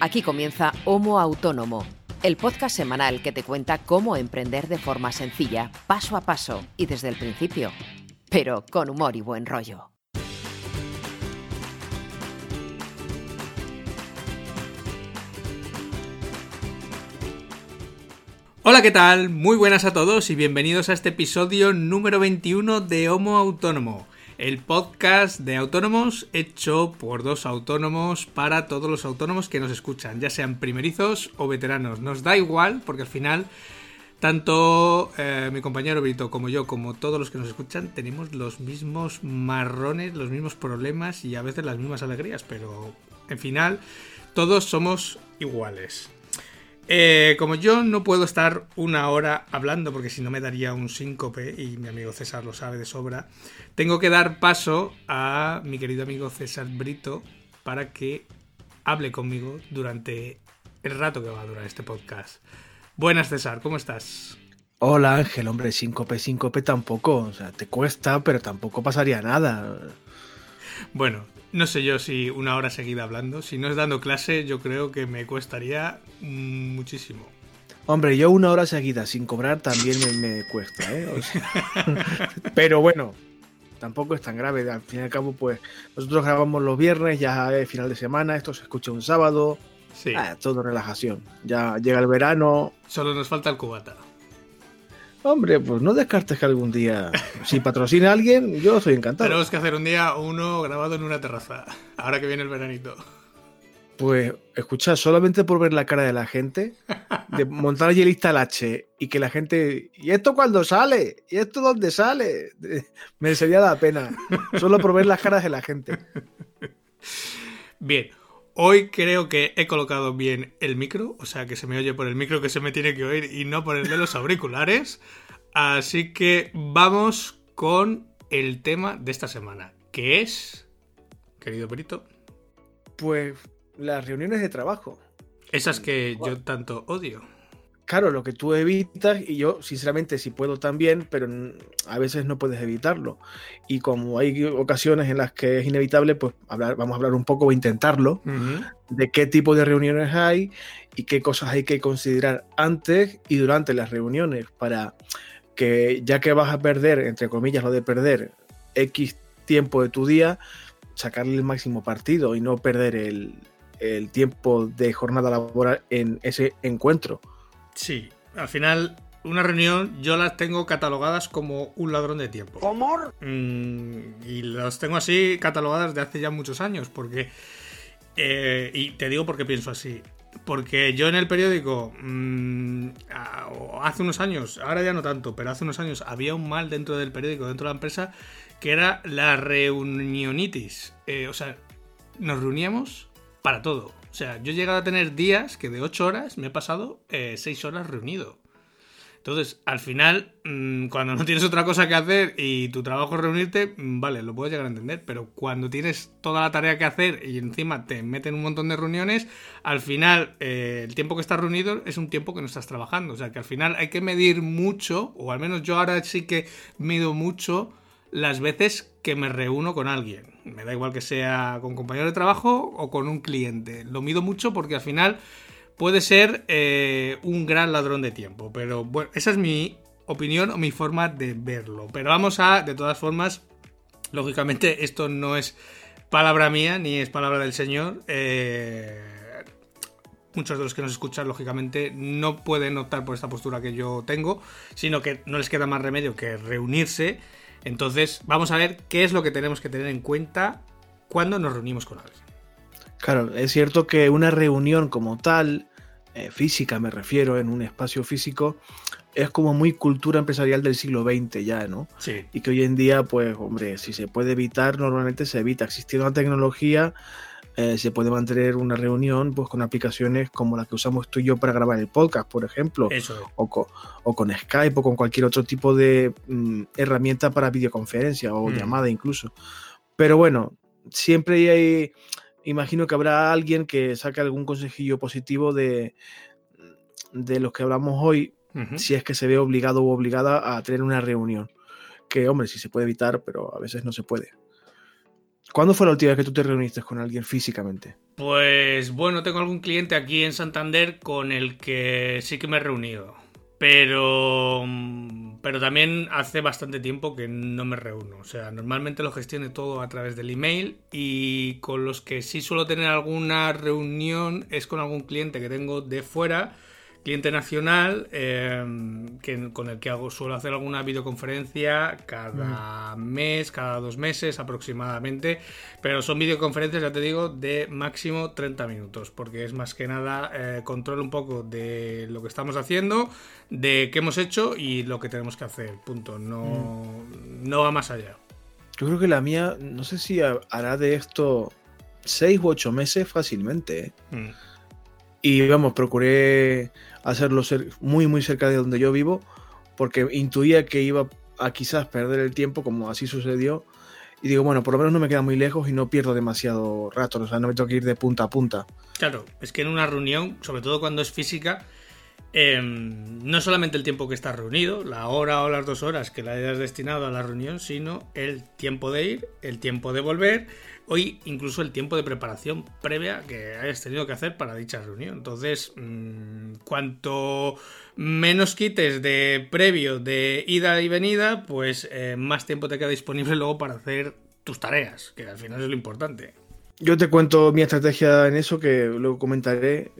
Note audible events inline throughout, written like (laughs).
Aquí comienza Homo Autónomo, el podcast semanal que te cuenta cómo emprender de forma sencilla, paso a paso y desde el principio, pero con humor y buen rollo. Hola, ¿qué tal? Muy buenas a todos y bienvenidos a este episodio número 21 de Homo Autónomo, el podcast de autónomos hecho por dos autónomos para todos los autónomos que nos escuchan, ya sean primerizos o veteranos. Nos da igual porque al final tanto eh, mi compañero Brito como yo, como todos los que nos escuchan, tenemos los mismos marrones, los mismos problemas y a veces las mismas alegrías, pero en final todos somos iguales. Eh, como yo no puedo estar una hora hablando porque si no me daría un síncope y mi amigo César lo sabe de sobra, tengo que dar paso a mi querido amigo César Brito para que hable conmigo durante el rato que va a durar este podcast. Buenas César, ¿cómo estás? Hola Ángel, hombre, síncope, síncope tampoco, o sea, te cuesta, pero tampoco pasaría nada. Bueno, no sé yo si una hora seguida hablando. Si no es dando clase, yo creo que me costaría muchísimo. Hombre, yo una hora seguida sin cobrar también me, cuesta, ¿eh? (laughs) pero bueno, tampoco es tan grave. Al fin y al cabo, pues nosotros grabamos los viernes, ya es final de semana, esto se escucha un sábado. Sí. Ah, todo relajación. Ya llega el verano. Solo nos falta el cubata. Hombre, pues no descartes que algún día, si patrocina a alguien, yo soy encantado. Tenemos que hacer un día uno grabado en una terraza, ahora que viene el veranito. Pues escucha, solamente por ver la cara de la gente, de montar allí el H y que la gente. ¿Y esto cuándo sale? ¿Y esto dónde sale? (laughs) Me sería la pena. Solo por ver las caras de la gente. Bien, Hoy creo que he colocado bien el micro, o sea que se me oye por el micro que se me tiene que oír y no por el de los (laughs) auriculares. Así que vamos con el tema de esta semana, que es, querido Perito. Pues las reuniones de trabajo. Esas que yo tanto odio claro, lo que tú evitas, y yo sinceramente sí puedo también, pero a veces no puedes evitarlo. Y como hay ocasiones en las que es inevitable, pues hablar, vamos a hablar un poco o intentarlo de qué tipo de reuniones hay y qué cosas hay que considerar antes y durante las reuniones para que ya que vas a perder, entre comillas, lo de perder X tiempo de tu día, sacarle el máximo partido y no perder el, el tiempo de jornada laboral en ese encuentro. Sí, al final una reunión yo las tengo catalogadas como un ladrón de tiempo. ¿Cómo? Mm, y las tengo así catalogadas de hace ya muchos años, porque... Eh, y te digo por qué pienso así. Porque yo en el periódico, mm, hace unos años, ahora ya no tanto, pero hace unos años había un mal dentro del periódico, dentro de la empresa, que era la reunionitis. Eh, o sea, nos reuníamos para todo. O sea, yo he llegado a tener días que de 8 horas me he pasado 6 eh, horas reunido. Entonces, al final, mm, cuando no tienes otra cosa que hacer y tu trabajo es reunirte, mm, vale, lo puedes llegar a entender, pero cuando tienes toda la tarea que hacer y encima te meten un montón de reuniones, al final eh, el tiempo que estás reunido es un tiempo que no estás trabajando. O sea, que al final hay que medir mucho, o al menos yo ahora sí que mido mucho las veces que me reúno con alguien. Me da igual que sea con compañero de trabajo o con un cliente. Lo mido mucho porque al final puede ser eh, un gran ladrón de tiempo. Pero bueno, esa es mi opinión o mi forma de verlo. Pero vamos a, de todas formas, lógicamente esto no es palabra mía ni es palabra del Señor. Eh, muchos de los que nos escuchan, lógicamente, no pueden optar por esta postura que yo tengo, sino que no les queda más remedio que reunirse entonces, vamos a ver qué es lo que tenemos que tener en cuenta cuando nos reunimos con alguien. Claro, es cierto que una reunión como tal, eh, física me refiero, en un espacio físico, es como muy cultura empresarial del siglo XX ya, ¿no? Sí. Y que hoy en día, pues, hombre, si se puede evitar, normalmente se evita. Existiendo la tecnología, eh, se puede mantener una reunión pues, con aplicaciones como la que usamos tú y yo para grabar el podcast, por ejemplo, o, con, Skype o con cualquier otro tipo de mm, herramienta para videoconferencia o mm. llamada incluso. Pero bueno, siempre hay, imagino que habrá alguien que saque algún consejillo positivo de, de los que hablamos hoy, si es que se ve obligado o obligada a tener una reunión. Que, hombre, sí se puede evitar, pero a veces no se puede. ¿Cuándo fue la última vez que tú te reuniste con alguien físicamente? Pues bueno, tengo algún cliente aquí en Santander con el que sí que me he reunido. Pero, pero también hace bastante tiempo que no me reúno. O sea, normalmente lo gestiono todo a través del email y con los que sí suelo tener alguna reunión es con algún cliente que tengo de fuera cliente nacional em, que, con el que hago, suelo hacer alguna videoconferencia cada mes, cada dos meses aproximadamente, pero son videoconferencias, ya te digo, de máximo 30 minutos, porque es más que nada eh, control un poco de lo que estamos haciendo, de qué hemos hecho y lo que tenemos que hacer, punto, no, no va más allá. Yo creo que la mía, no sé si hará de esto seis u ocho meses fácilmente. ¿eh? Mm. Y vamos, procuré hacerlo ser muy, muy cerca de donde yo vivo, porque intuía que iba a quizás perder el tiempo, como así sucedió. Y digo, bueno, por lo menos no me queda muy lejos y no pierdo demasiado rato, o sea, no me tengo que ir de punta a punta. Claro, es que en una reunión, sobre todo cuando es física, em, no solamente el tiempo que estás reunido, la hora o las dos horas que la hayas destinado a la reunión, sino el tiempo de ir, el tiempo de volver, hoy incluso el tiempo de preparación previa que hayas tenido que hacer para dicha reunión. Entonces, mm, cuanto menos quites de previo de ida y venida, pues eh, más tiempo te queda disponible luego para hacer tus tareas, que al final es lo importante. Yo te cuento mi estrategia en eso, que luego comentaré.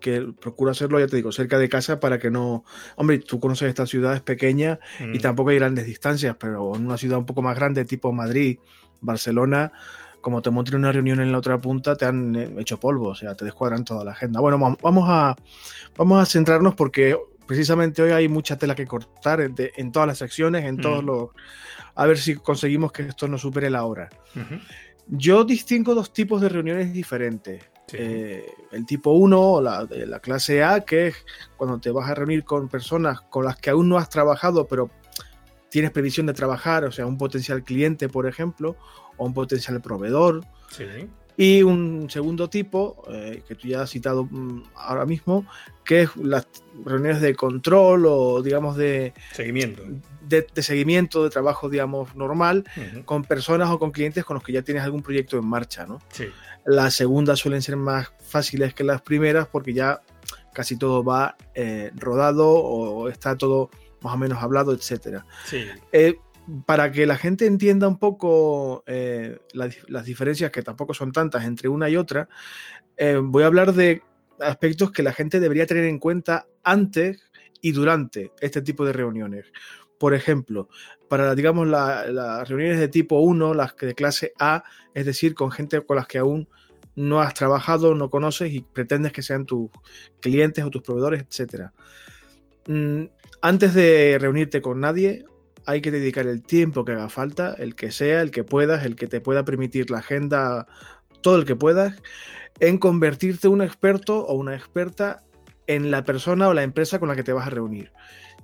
Que procuro hacerlo, ya te digo, cerca de casa para que no. Hombre, tú conoces esta ciudad, es pequeña y tampoco hay grandes distancias, pero en una ciudad un poco más grande, tipo Madrid, Barcelona, como te monten una reunión en la otra punta, te han eh, hecho polvo, o sea, te descuadran toda la agenda. Bueno, vamos a, vamos a centrarnos porque precisamente hoy hay mucha tela que cortar en, todas las secciones, en todos mm. los... A ver si conseguimos que esto no supere la hora. Yo distingo dos tipos de reuniones diferentes. Eh, el tipo 1, la, la clase A, que es cuando te vas a reunir con personas con las que aún no has trabajado, pero tienes previsión de trabajar, o sea, un potencial cliente, por ejemplo, o un potencial proveedor. Y un segundo tipo, eh, que tú ya has citado mm, ahora mismo, que es las reuniones de control o, digamos, de seguimiento. De, seguimiento de trabajo, digamos, normal, con personas o con clientes con los que ya tienes algún proyecto en marcha, ¿no? Sí. Las segundas suelen ser más fáciles que las primeras porque ya casi todo va eh, rodado o está todo más o menos hablado, etcétera. Eh, para que la gente entienda un poco eh, las, diferencias, que tampoco son tantas entre una y otra, eh, voy a hablar de aspectos que la gente debería tener en cuenta antes y durante este tipo de reuniones. Por ejemplo, para, digamos, las reuniones de tipo 1, las de clase A, es decir, con gente con las que aún no has trabajado, no conoces y pretendes que sean tus clientes o tus proveedores, etc. Antes de reunirte con nadie, hay que dedicar el tiempo que haga falta, el que sea, el que puedas, el que te pueda permitir la agenda, todo el que puedas, en convertirte un experto o una experta en la persona o la empresa con la que te vas a reunir.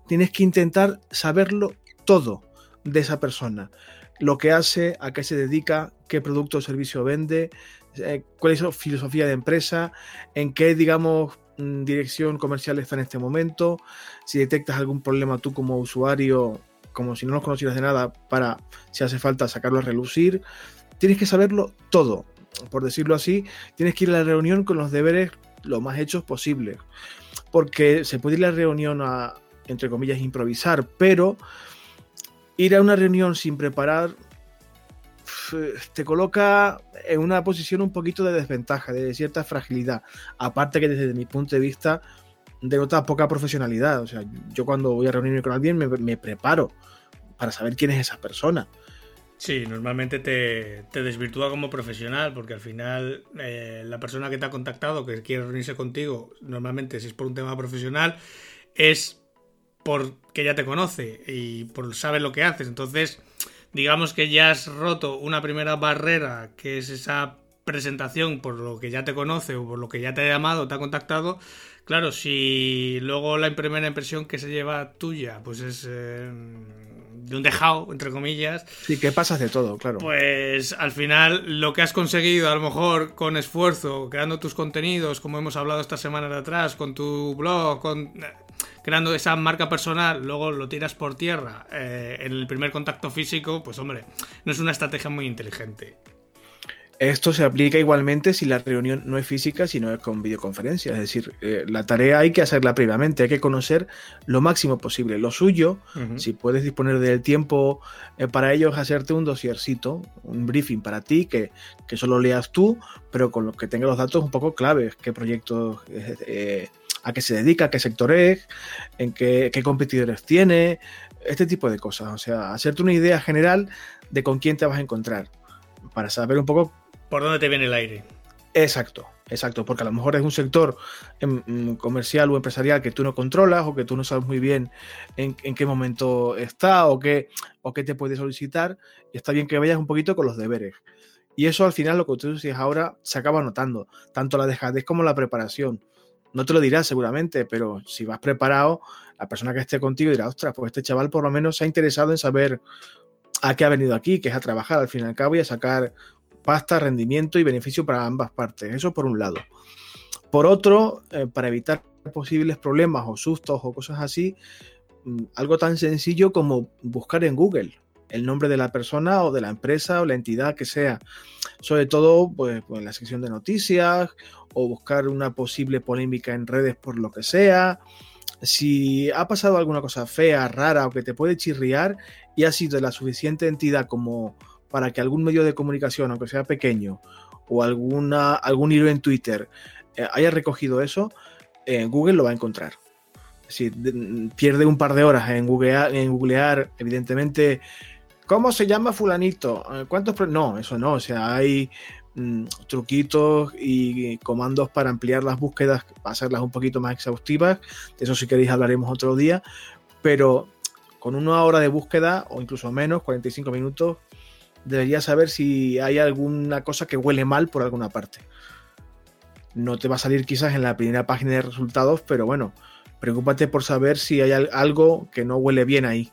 Tienes que intentar saberlo todo de esa persona. Lo que hace, a qué se dedica, qué producto o servicio vende, eh, cuál es su filosofía de empresa, en qué, digamos, dirección comercial está en este momento, si detectas algún problema tú como usuario, como si no los conocieras de nada, para, si hace falta, sacarlo a relucir. Tienes que saberlo todo, por decirlo así. Tienes que ir a la reunión con los deberes lo más hechos posible. Porque se puede ir a la reunión a, entre comillas, improvisar, pero ir a una reunión sin preparar te coloca en una posición un poquito de desventaja, de cierta fragilidad. Aparte que desde mi punto de vista denota poca profesionalidad. O sea, yo cuando voy a reunirme con alguien me, preparo para saber quién es esa persona. Sí, normalmente te, desvirtúa como profesional, porque al final eh, la persona que te ha contactado, que quiere reunirse contigo, normalmente si es por un tema profesional, es porque ya te conoce y por saber lo que haces. Entonces, digamos que ya has roto una primera barrera, que es esa presentación por lo que ya te conoce o por lo que ya te ha llamado, te ha contactado, claro, si luego la primera impresión que se lleva tuya, pues es eh, de un dejado, entre comillas. Sí, que pasas de todo, claro. Pues al final lo que has conseguido, a lo mejor con esfuerzo, creando tus contenidos, como hemos hablado esta semana de atrás, con tu blog, con creando esa marca personal, luego lo tiras por tierra eh, en el primer contacto físico, pues hombre, no es una estrategia muy inteligente. Esto se aplica igualmente si la reunión no es física, sino es con videoconferencia. Es decir, eh, la tarea hay que hacerla previamente, hay que conocer lo máximo posible. Lo suyo, si puedes disponer del tiempo eh, para ello, es hacerte un dosiercito, un briefing para ti, que, solo leas tú, pero con lo que tenga los datos un poco claves, qué proyecto, eh, a qué se dedica, qué sector es, en qué, qué competidores tiene, este tipo de cosas. O sea, hacerte una idea general de con quién te vas a encontrar para saber un poco por dónde te viene el aire. Exacto, exacto, porque a lo mejor es un sector em, mm, comercial o empresarial que tú no controlas o que tú no sabes muy bien en, qué momento está o qué, o qué te puede solicitar y está bien que vayas un poquito con los deberes. Y eso al final lo que tú dices ahora se acaba notando, tanto la dejadez como la preparación. No te lo dirás seguramente, pero si vas preparado, la persona que esté contigo dirá, ostras, pues este chaval por lo menos se ha interesado en saber a qué ha venido aquí, que es a trabajar al fin y al cabo y a sacar pasta, rendimiento y beneficio para ambas partes. Eso por un lado. Por otro, eh, para evitar posibles problemas o sustos o cosas así, mm, algo tan sencillo como buscar en Google el nombre de la persona o de la empresa o la entidad que sea. Sobre todo pues, pues, en la sección de noticias o buscar una posible polémica en redes por lo que sea. Si ha pasado alguna cosa fea, rara o que te puede chirriar y ha sido la suficiente entidad como para que algún medio de comunicación, aunque sea pequeño, o alguna, algún hilo en Twitter eh, haya recogido eso, eh, Google lo va a encontrar. Si pierde un par de horas en googlear, en googlear evidentemente, ¿cómo se llama fulanito? Eh, ¿Cuántos? No, eso no. O sea, hay mm, truquitos y comandos para ampliar las búsquedas, hacerlas un poquito más exhaustivas. De eso si queréis hablaremos otro día. Pero con una hora de búsqueda, o incluso menos, 45 minutos, deberías saber si hay alguna cosa que huele mal por alguna parte. No te va a salir quizás en la primera página de resultados, pero bueno, preocúpate por saber si hay algo que no huele bien ahí,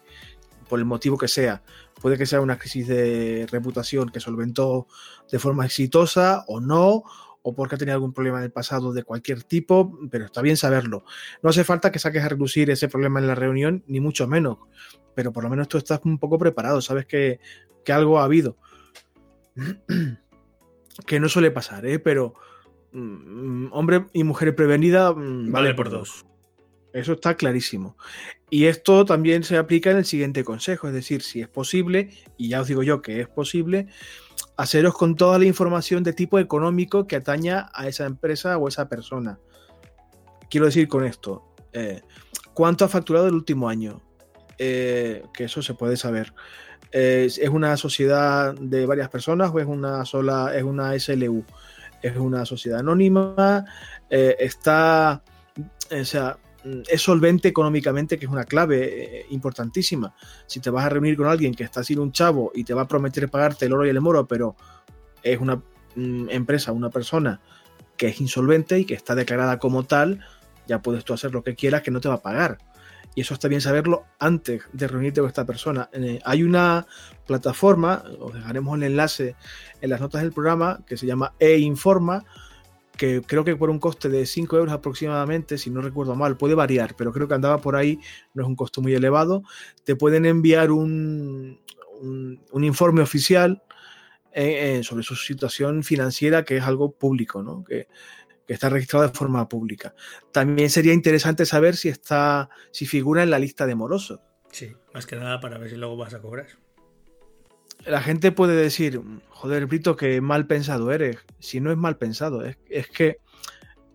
por el motivo que sea. Puede que sea una crisis de reputación que solventó de forma exitosa o no, o porque ha tenido algún problema en el pasado de cualquier tipo, pero está bien saberlo. No hace falta que saques a reducir ese problema en la reunión, ni mucho menos, pero por lo menos tú estás un poco preparado, sabes que que algo ha habido. (clears throat) que no suele pasar, ¿eh? pero mm, hombre y mujer prevenida mm, vale, por dos. Eso está clarísimo. Y esto también se aplica en el siguiente consejo, es decir, si es posible, y ya os digo yo que es posible, haceros con toda la información de tipo económico que ataña a esa empresa o esa persona. Quiero decir con esto, eh, ¿cuánto ha facturado el último año? Eh, que eso se puede saber es, una sociedad de varias personas o es una sola, es una SLU, es una sociedad anónima, eh, está, o sea, es solvente económicamente, que es una clave eh, importantísima. Si te vas a reunir con alguien que está sin un chavo y te va a prometer pagarte el oro y el moro, pero es una mm, empresa, una persona que es insolvente y que está declarada como tal, ya puedes tú hacer lo que quieras que no te va a pagar y eso está bien saberlo antes de reunirte con esta persona. Eh, hay una plataforma, os dejaremos el enlace en las notas del programa, que se llama e-informa, que creo que por un coste de 5 euros aproximadamente, si no recuerdo mal, puede variar, pero creo que andaba por ahí, no es un costo muy elevado, te pueden enviar un, un, informe oficial eh, eh, sobre su situación financiera, que es algo público, ¿no? Que, que está registrado de forma pública. También sería interesante saber si está, si figura en la lista de morosos. Sí, más que nada para ver si luego vas a cobrar. La gente puede decir, joder, Brito, que mal pensado eres. Si no es mal pensado, es, que,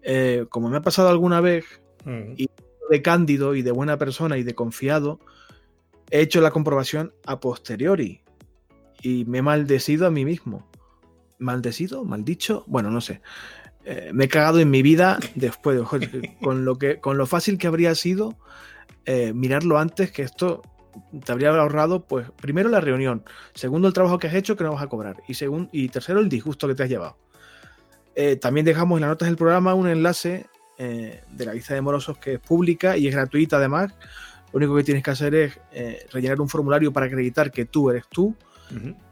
eh, como me ha pasado alguna vez, mm. y de cándido y de buena persona y de confiado, he hecho la comprobación a posteriori y me he maldecido a mí mismo. ¿Maldecido? ¿Maldicho? Bueno, no sé. Eh, me he cagado en mi vida después, (laughs) con lo, que, con lo fácil que habría sido eh, mirarlo antes, que esto te habría ahorrado, pues, primero la reunión, segundo el trabajo que has hecho que no vas a cobrar, y, segundo, y tercero el disgusto que te has llevado. Eh, también dejamos en las notas del programa un enlace de la lista de morosos que es pública y es gratuita además. Lo único que tienes que hacer es rellenar un formulario para acreditar que tú eres tú,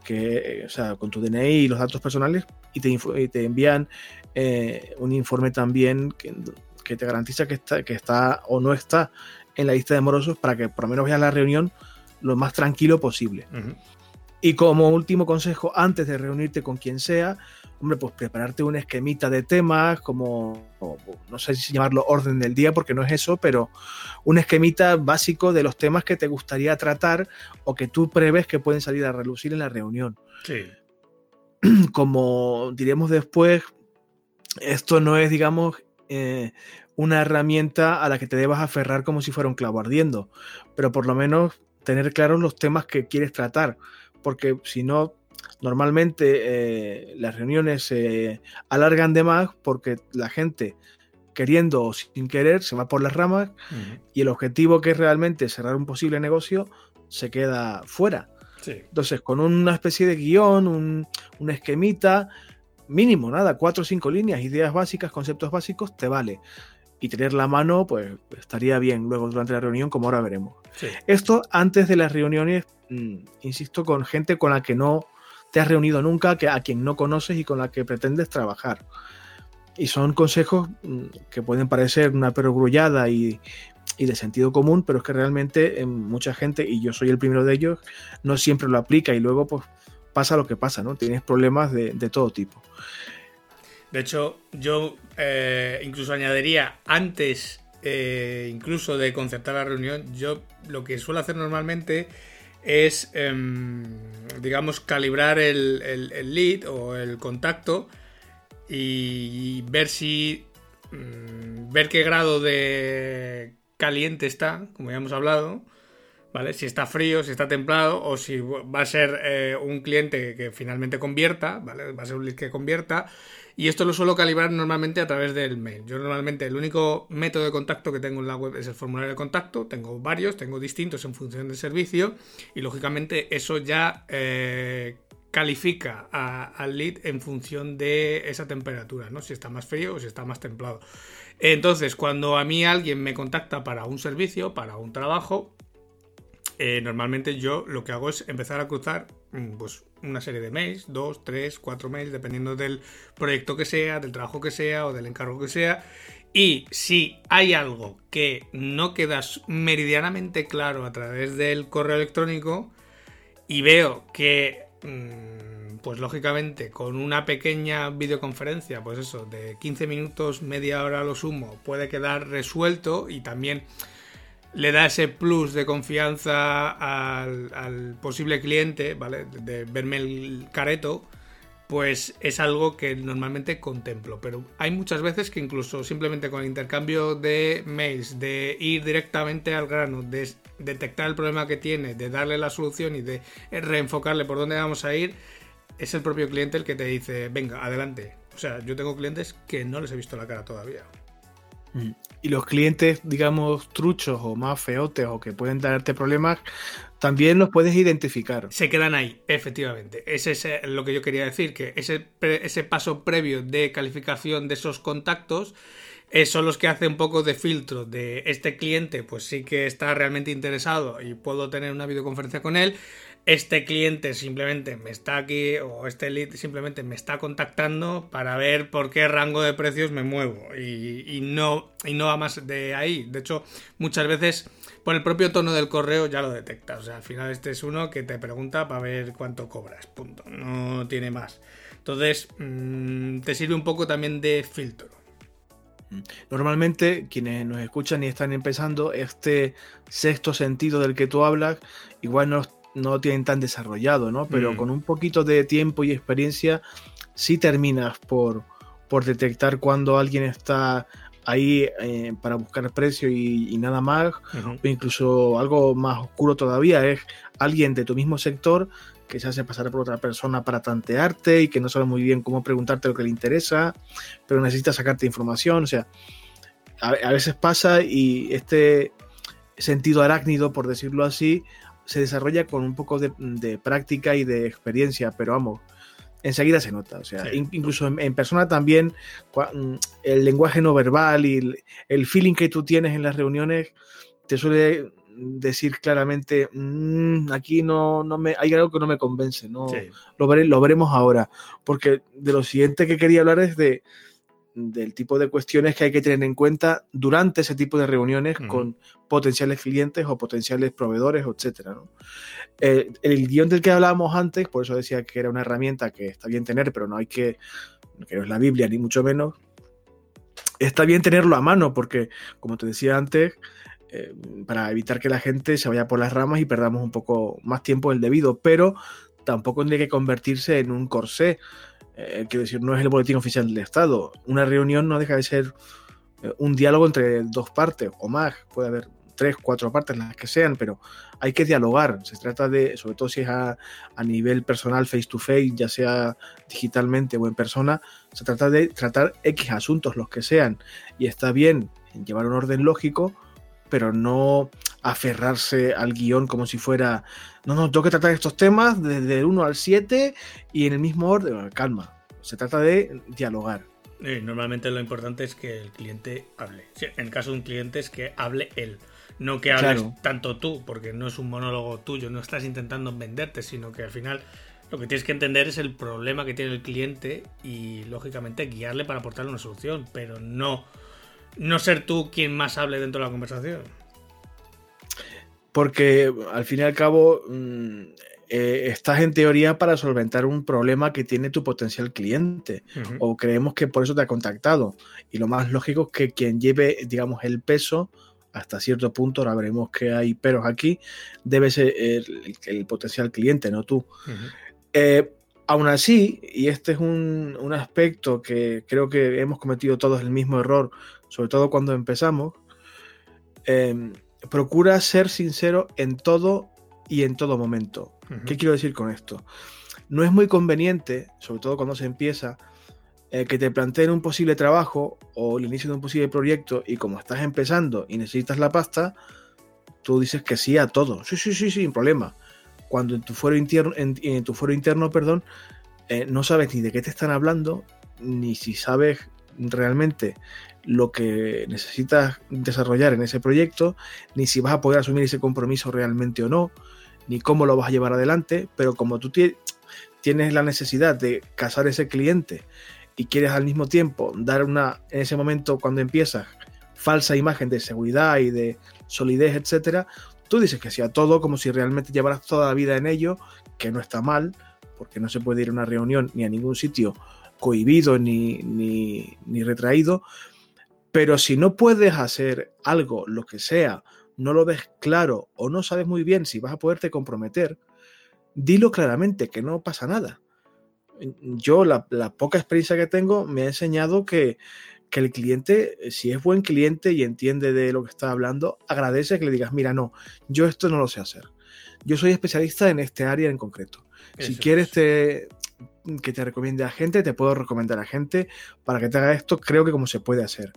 que, o sea, con tu DNI y los datos personales, y te, y te envían eh, un informe también que te garantiza que está, que está o no está en la lista de morosos para que por lo menos veas la reunión lo más tranquilo posible. Y como último consejo, antes de reunirte con quien sea, hombre, pues prepararte un esquemita de temas, como, no sé si llamarlo orden del día, porque no es eso, pero un esquemita básico de los temas que te gustaría tratar o que tú prevés que pueden salir a relucir en la reunión. Sí. (clears throat) Como diremos después, esto no es, digamos, eh, una herramienta a la que te debas aferrar como si fuera un clavo ardiendo, pero por lo menos tener claros los temas que quieres tratar, porque si no, normalmente eh, las reuniones se alargan de más porque la gente queriendo o sin querer se va por las ramas y el objetivo que es realmente cerrar un posible negocio se queda fuera. Entonces, con una especie de guion, un, un esquemita, mínimo, nada, cuatro o cinco líneas, ideas básicas, conceptos básicos, te vale y tener la mano, pues estaría bien luego durante la reunión, como ahora veremos. Esto antes de las reuniones, mm, insisto, con gente con la que no te has reunido nunca, que, a quien no conoces y con la que pretendes trabajar. Y son consejos mm, que pueden parecer una perogrullada y, y de sentido común, pero es que realmente en mucha gente, y yo soy el primero de ellos, no siempre lo aplica y luego pues pasa lo que pasa, ¿no? Tienes problemas de, de todo tipo. De hecho, yo eh, incluso añadiría antes, eh, incluso de concertar la reunión, yo lo que suelo hacer normalmente es, em, digamos, calibrar el, el, lead o el contacto y ver si, mm, ver qué grado de caliente está, como ya hemos hablado, ¿vale? Si está frío, si está templado o si va a ser eh, un cliente que finalmente convierta, ¿vale? Va a ser un lead que convierta y esto lo suelo calibrar normalmente a través del mail. Yo normalmente el único método de contacto que tengo en la web es el formulario de contacto. Tengo varios, tengo distintos en función del servicio y lógicamente eso ya eh, califica al lead en función de esa temperatura, ¿no? Si está más frío o si está más templado. Entonces, cuando a mí alguien me contacta para un servicio, para un trabajo, eh, normalmente yo lo que hago es empezar a cruzar pues, una serie de mails, dos, tres, cuatro mails, dependiendo del proyecto que sea, del trabajo que sea o del encargo que sea. Y si hay algo que no queda meridianamente claro a través del correo electrónico y veo que, mm, pues lógicamente, con una pequeña videoconferencia, pues eso, de 15 minutos, media hora a lo sumo, puede quedar resuelto y también le da ese plus de confianza al, posible cliente, ¿vale? De, verme el careto, pues es algo que normalmente contemplo. Pero hay muchas veces que incluso simplemente con el intercambio de mails, de ir directamente al grano, de detectar el problema que tiene, de darle la solución y de reenfocarle por dónde vamos a ir, es el propio cliente el que te dice, venga, adelante. O sea, yo tengo clientes que no les he visto la cara todavía. Y los clientes, digamos, truchos o más feotes o que pueden darte problemas, también los puedes identificar. Se quedan ahí, efectivamente. Ese es eh, lo que yo quería decir, que ese, ese paso previo de calificación de esos contactos eh, son los que hacen un poco de filtro de este cliente, pues sí que está realmente interesado y puedo tener una videoconferencia con él este cliente simplemente me está aquí o este lead simplemente me está contactando para ver por qué rango de precios me muevo y, no, y no va más de ahí. De hecho, muchas veces por el propio tono del correo ya lo detectas. O sea, al final este es uno que te pregunta para ver cuánto cobras. Punto. No tiene más. Entonces, mm, te sirve un poco también de filtro. Normalmente quienes nos escuchan y están empezando, este sexto sentido del que tú hablas, igual no no tienen tan desarrollado, ¿no? Pero mm. con un poquito de tiempo y experiencia, sí terminas por, por detectar cuando alguien está ahí eh, para buscar precio y, nada más, o incluso algo más oscuro todavía, es alguien de tu mismo sector que se hace pasar por otra persona para tantearte y que no sabe muy bien cómo preguntarte lo que le interesa, pero necesita sacarte información, o sea, a veces pasa y este sentido arácnido, por decirlo así, se desarrolla con un poco de, práctica y de experiencia, pero vamos, enseguida se nota. O sea, incluso en, persona también, mm, el lenguaje no verbal y el, feeling que tú tienes en las reuniones te suele decir claramente, mm, aquí no, no me, hay algo que no me convence, no, lo, lo veremos ahora. Porque de lo siguiente que quería hablar es de del tipo de cuestiones que hay que tener en cuenta durante ese tipo de reuniones con potenciales clientes o potenciales proveedores, etc. El, el, guion del que hablábamos antes, por eso decía que era una herramienta que está bien tener, pero no hay que, que no es la Biblia ni mucho menos, está bien tenerlo a mano porque, como te decía antes, eh, para evitar que la gente se vaya por las ramas y perdamos un poco más tiempo del debido, pero tampoco tiene que convertirse en un corsé eh, quiero decir, no es el boletín oficial del Estado. Una reunión no deja de ser eh, un diálogo entre dos partes o más. Puede haber tres, cuatro partes, las que sean, pero hay que dialogar. Se trata de, sobre todo si es a, nivel personal, face to face, ya sea digitalmente o en persona, se trata de tratar X asuntos, los que sean. Y está bien llevar un orden lógico, pero no aferrarse al guion como si fuera, no, no, tengo que tratar estos temas desde el 1 al 7 y en el mismo orden. Calma, se trata de dialogar. normalmente lo importante es que el cliente hable. En el caso de un cliente es que hable él. No que hables tanto tú, porque no es un monólogo tuyo, no estás intentando venderte, sino que al final lo que tienes que entender es el problema que tiene el cliente y lógicamente guiarle para aportarle una solución, pero no, no ser tú quien más hable dentro de la conversación porque al fin y al cabo mm, eh, estás en teoría para solventar un problema que tiene tu potencial cliente o creemos que por eso te ha contactado. Y lo más lógico es que quien lleve digamos el peso hasta cierto punto, ahora veremos que hay peros aquí, debe ser el, potencial cliente, no tú. Eh, aún así, y este es un, un, aspecto que creo que hemos cometido todos el mismo error, sobre todo cuando empezamos, eh, procura ser sincero en todo y en todo momento. ¿Qué quiero decir con esto? No es muy conveniente, sobre todo cuando se empieza, eh, que te planteen un posible trabajo o el inicio de un posible proyecto y como estás empezando y necesitas la pasta, tú dices que sí a todo. Sí, sí, sí, sin problema. Cuando en tu foro interno, en, tu foro interno perdón, eh, no sabes ni de qué te están hablando, ni si sabes realmente lo que necesitas desarrollar en ese proyecto, ni si vas a poder asumir ese compromiso realmente o no, ni cómo lo vas a llevar adelante, pero como tú tienes la necesidad de casar ese cliente y quieres al mismo tiempo dar una, en ese momento cuando empiezas, falsa imagen de seguridad y de solidez, etcétera, tú dices que sea todo como si realmente llevaras toda la vida en ello, que no está mal, porque no se puede ir a una reunión ni a ningún sitio cohibido ni, ni, ni retraído, pero si no puedes hacer algo, lo que sea, no lo ves claro o no sabes muy bien si vas a poderte comprometer, dilo claramente, que no pasa nada. Yo, la, poca experiencia que tengo, me ha enseñado que, que, el cliente, si es buen cliente y entiende de lo que está hablando, agradece que le digas, mira, no, yo esto no lo sé hacer. Yo soy especialista en este área en concreto. si quieres, te, que te recomiende a gente, te puedo recomendar a gente para que te haga esto, creo que como se puede hacer.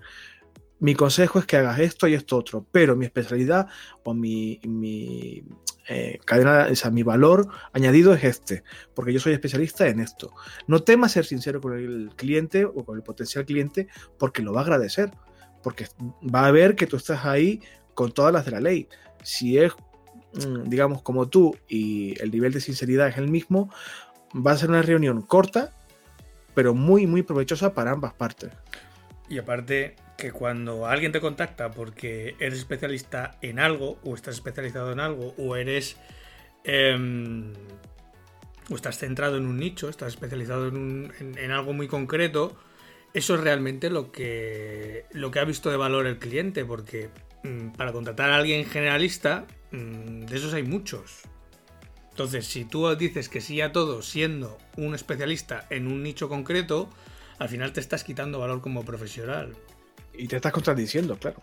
Mi consejo es que hagas esto y esto otro, pero mi especialidad o mi, mi eh, cadena, o sea, mi valor añadido es este, porque yo soy especialista en esto. No temas ser sincero con el cliente o con el potencial cliente porque lo va a agradecer, porque va a ver que tú estás ahí con todas las de la ley. Si es, mm, digamos, como tú y el nivel de sinceridad es el mismo, va a ser una reunión corta, pero muy, muy provechosa para ambas partes. Y aparte que cuando alguien te contacta porque eres especialista en algo, o estás especializado en algo, o eres... Em, o estás centrado en un nicho, estás especializado en, en, algo muy concreto, eso es realmente lo que, lo que ha visto de valor el cliente, porque mm, para contratar a alguien generalista, mm, de esos hay muchos. Entonces, si tú dices que sí a todo siendo un especialista en un nicho concreto, al final te estás quitando valor como profesional. Y te estás contradiciendo, claro.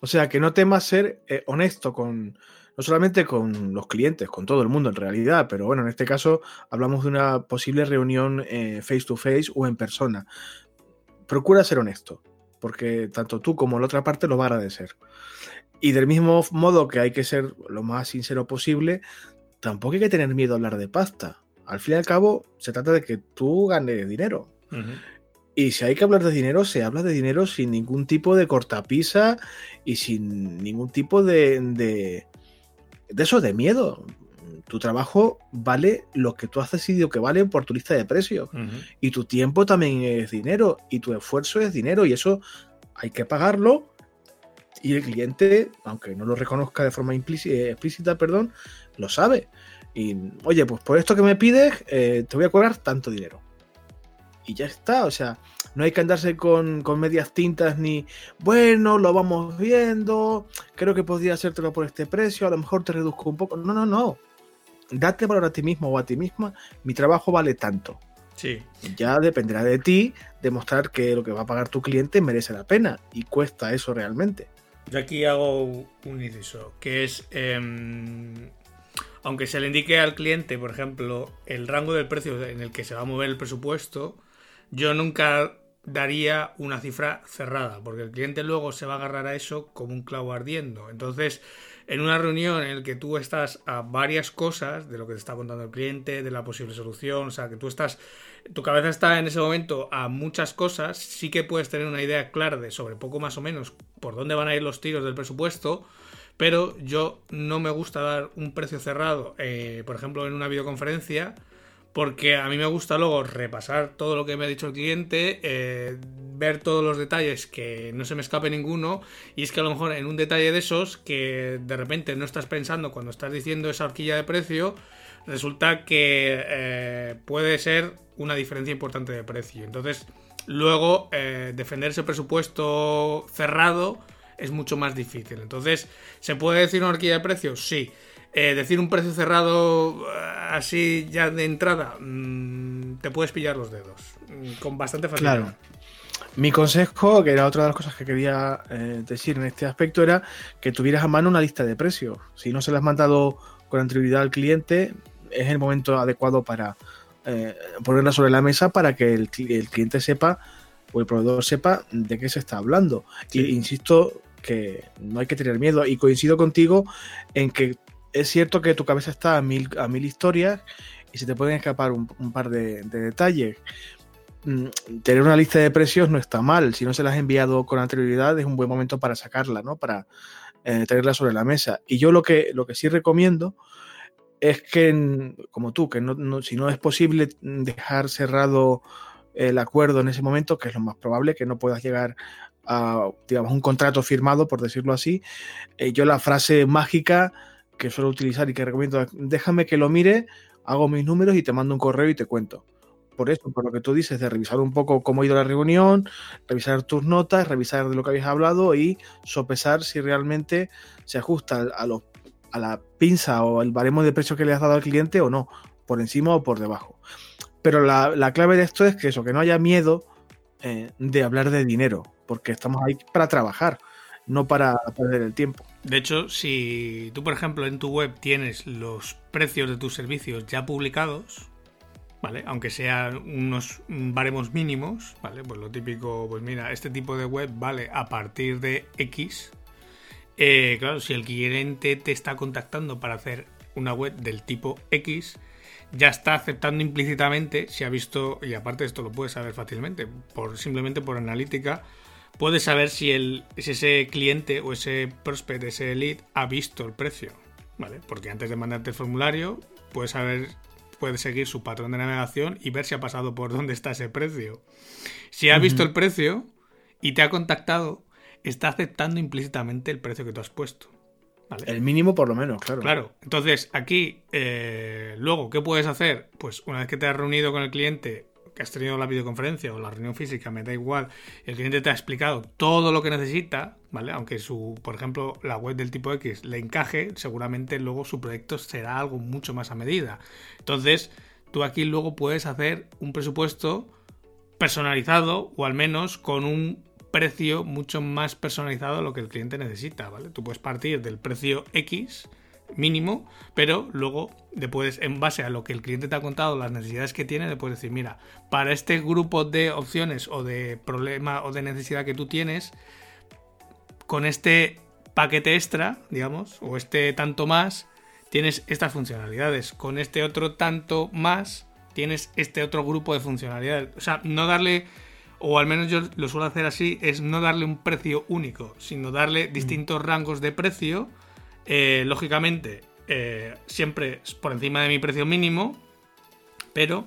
O sea, que no temas ser eh, honesto con, no solamente con los clientes, con todo el mundo en realidad, pero bueno, en este caso hablamos de una posible reunión eh, face to face o en persona. Procura ser honesto, porque tanto tú como la otra parte lo va a agradecer. Y del mismo modo que hay que ser lo más sincero posible, tampoco hay que tener miedo a hablar de pasta. Al fin y al cabo, se trata de que tú ganes dinero. Y si hay que hablar de dinero, se habla de dinero sin ningún tipo de cortapisa y sin ningún tipo de, de, de eso, de miedo. Tu trabajo vale lo que tú has decidido que vale por tu lista de precios. Y tu tiempo también es dinero. Y tu esfuerzo es dinero. Y eso hay que pagarlo. Y el cliente, aunque no lo reconozca de forma explícita, perdón, lo sabe. Y, oye, pues por esto que me pides, eh, te voy a cobrar tanto dinero. Y ya está, o sea, no hay que andarse con, medias tintas ni, bueno, lo vamos viendo, creo que podría hacértelo por este precio, a lo mejor te reduzco un poco. No, no, no. Date valor a ti mismo o a ti misma, mi trabajo vale tanto. Sí. Ya dependerá de ti demostrar que lo que va a pagar tu cliente merece la pena y cuesta eso realmente. Yo aquí hago un inciso, que es, em, aunque se le indique al cliente, por ejemplo, el rango del precio en el que se va a mover el presupuesto, yo nunca daría una cifra cerrada, porque el cliente luego se va a agarrar a eso como un clavo ardiendo. Entonces, en una reunión en la que tú estás a varias cosas de lo que te está contando el cliente, de la posible solución, o sea, que tú estás, tu cabeza está en ese momento a muchas cosas, sí que puedes tener una idea clara de sobre poco más o menos por dónde van a ir los tiros del presupuesto, pero yo no me gusta dar un precio cerrado, eh, por ejemplo, en una videoconferencia, porque a mí me gusta luego repasar todo lo que me ha dicho el cliente, eh, ver todos los detalles, que no se me escape ninguno, y es que a lo mejor en un detalle de esos que de repente no estás pensando cuando estás diciendo esa horquilla de precio, resulta que eh, puede ser una diferencia importante de precio. Entonces, luego eh, defender ese presupuesto cerrado es mucho más difícil. Entonces, ¿se puede decir una horquilla de precios? Sí. Eh, decir un precio cerrado eh, así ya de entrada, mm, te puedes pillar los dedos mm, con bastante facilidad. Claro. Mi consejo, que era otra de las cosas que quería eh, decir en este aspecto, era que tuvieras a mano una lista de precios. Si no se la has mandado con anterioridad al cliente, es el momento adecuado para ponerla sobre la mesa para que el, cliente sepa o el proveedor sepa de qué se está hablando. Y insisto que no hay que tener miedo. Y coincido contigo en que es cierto que tu cabeza está a mil, a mil historias y se te pueden escapar un, par de, detalles. Mm, tener una lista de precios no está mal. Si no se las has enviado con anterioridad, es un buen momento para sacarla, ¿no? Para eh, tenerla sobre la mesa. Y yo lo que, lo que sí recomiendo es que, como tú, que si no es posible dejar cerrado el acuerdo en ese momento, que es lo más probable, que no puedas llegar a, digamos, un contrato firmado, por decirlo así, eh, yo la frase mágica que suelo utilizar y que recomiendo, déjame que lo mire, hago mis números y te mando un correo y te cuento. Por eso, por lo que tú dices, de revisar un poco cómo ha ido la reunión, revisar tus notas, revisar de lo que habías hablado y sopesar si realmente se ajusta a, a la pinza o el baremo de precio que le has dado al cliente o no, por encima o por debajo. Pero la, clave de esto es que eso, que no haya miedo eh, de hablar de dinero, porque estamos ahí para trabajar, no para perder el tiempo. De hecho, si tú, por ejemplo, en tu web tienes los precios de tus servicios ya publicados, ¿vale? Aunque sean unos baremos mínimos, ¿vale? Pues lo típico, pues mira, este tipo de web vale a partir de X. Eh, claro, si el cliente te está contactando para hacer una web del tipo X, ya está aceptando implícitamente si ha visto, y aparte esto lo puedes saber fácilmente, por simplemente por analítica, puedes saber si, el, ese cliente o ese prospect, ese lead, ha visto el precio. ¿Vale? Porque antes de mandarte el formulario, puedes saber, puedes seguir su patrón de navegación y ver si ha pasado por dónde está ese precio. Si ha visto el precio y te ha contactado, está aceptando implícitamente el precio que tú has puesto. El mínimo por lo menos, claro. Claro. Entonces, aquí, eh, luego, ¿qué puedes hacer? Pues una vez que te has reunido con el cliente que has tenido la videoconferencia o la reunión física, me da igual, el cliente te ha explicado todo lo que necesita, ¿vale? Aunque su, por ejemplo, la web del tipo X le encaje, seguramente luego su proyecto será algo mucho más a medida. Entonces, tú aquí luego puedes hacer un presupuesto personalizado o al menos con un precio mucho más personalizado a lo que el cliente necesita, ¿vale? Tú puedes partir del precio X mínimo, pero luego le puedes, en base a lo que el cliente te ha contado, las necesidades que tiene, le puedes decir, mira, para este grupo de opciones o de problema o de necesidad que tú tienes, con este paquete extra, digamos, o este tanto más, tienes estas funcionalidades. Con este otro tanto más, tienes este otro grupo de funcionalidades. O sea, no darle, o al menos yo lo suelo hacer así, es no darle un precio único, sino darle distintos rangos de precio eh, lógicamente, eh, siempre por encima de mi precio mínimo, pero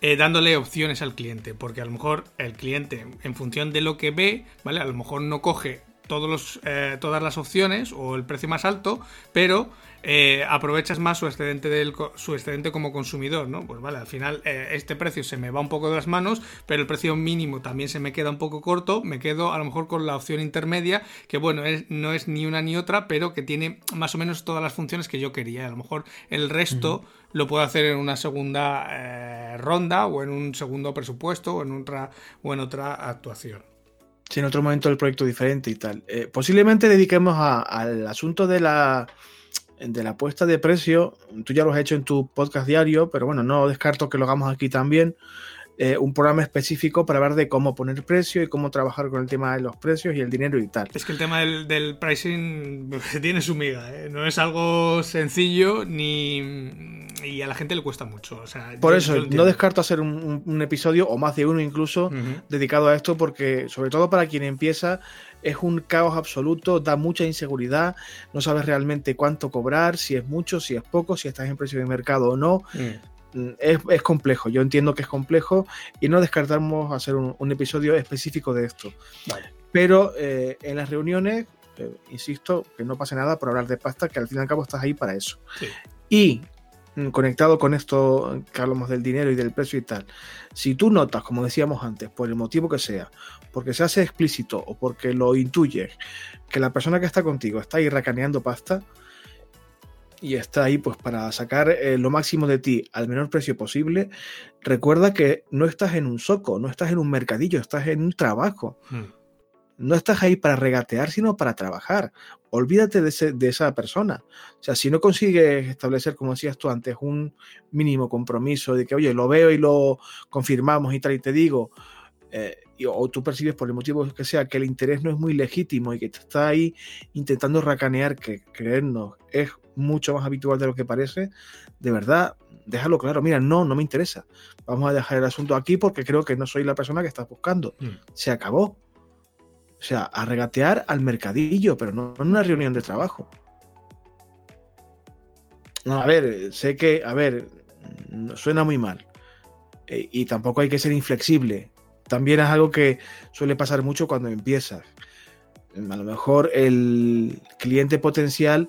eh, dándole opciones al cliente, porque a lo mejor el cliente, en función de lo que ve, ¿vale? A lo mejor no coge todos los, todas las opciones o el precio más alto, pero eh, aprovechas más su excedente, del, su excedente como consumidor, ¿no? Pues vale, al final eh, este precio se me va un poco de las manos, pero el precio mínimo también se me queda un poco corto, me quedo a lo mejor con la opción intermedia, que bueno, es, no es ni una ni otra, pero que tiene más o menos todas las funciones que yo quería. A lo mejor el resto lo puedo hacer en una segunda eh, ronda o en un segundo presupuesto o en otra, o en otra actuación. Sí, en otro momento del proyecto diferente y tal. posiblemente dediquemos al asunto de la de la apuesta de precio, tú ya lo has hecho en tu podcast diario, pero bueno, no descarto que lo hagamos aquí también. Eh, un programa específico para hablar de cómo poner precio y cómo trabajar con el tema de los precios y el dinero y tal. Es que el tema del, pricing (laughs) tiene su miga, ¿eh? no es algo sencillo ni y a la gente le cuesta mucho. Por eso, no descarto hacer un, episodio o más de uno incluso dedicado a esto porque sobre todo para quien empieza es un caos absoluto, da mucha inseguridad, no sabes realmente cuánto cobrar, si es mucho, si es poco, si estás en precio de mercado o no. Mm. Mm, es, complejo, yo entiendo que es complejo y no descartamos hacer un, episodio específico de esto. Pero eh, en las reuniones, eh, insisto, que no pase nada por hablar de pasta, que al fin y al cabo estás ahí para eso. Y mm, conectado con esto que hablamos del dinero y del precio y tal, si tú notas, como decíamos antes, por el motivo que sea, porque se hace explícito o porque lo intuyes, que la persona que está contigo está ahí racaneando pasta y está ahí pues para sacar eh, lo máximo de ti al menor precio posible, recuerda que no estás en un soco, no estás en un mercadillo, estás en un trabajo. Hmm. No estás ahí para regatear, sino para trabajar. Olvídate de, de, esa persona. O sea, si no consigues establecer, como decías tú antes, un mínimo compromiso de que, oye, lo veo y lo confirmamos y tal, y te digo, eh, o tú percibes por el motivo que sea que el interés no es muy legítimo y que te está ahí intentando racanear, que creernos es mucho más habitual de lo que parece, de verdad, déjalo claro, mira, no, no me interesa. Vamos a dejar el asunto aquí porque creo que no soy la persona que estás buscando. Mm. Se acabó. O sea, a regatear al mercadillo, pero no en una reunión de trabajo. No, a ver, sé que, a ver, suena muy mal. Eh, y tampoco hay que ser inflexible también es algo que suele pasar mucho cuando empiezas. A lo mejor el cliente potencial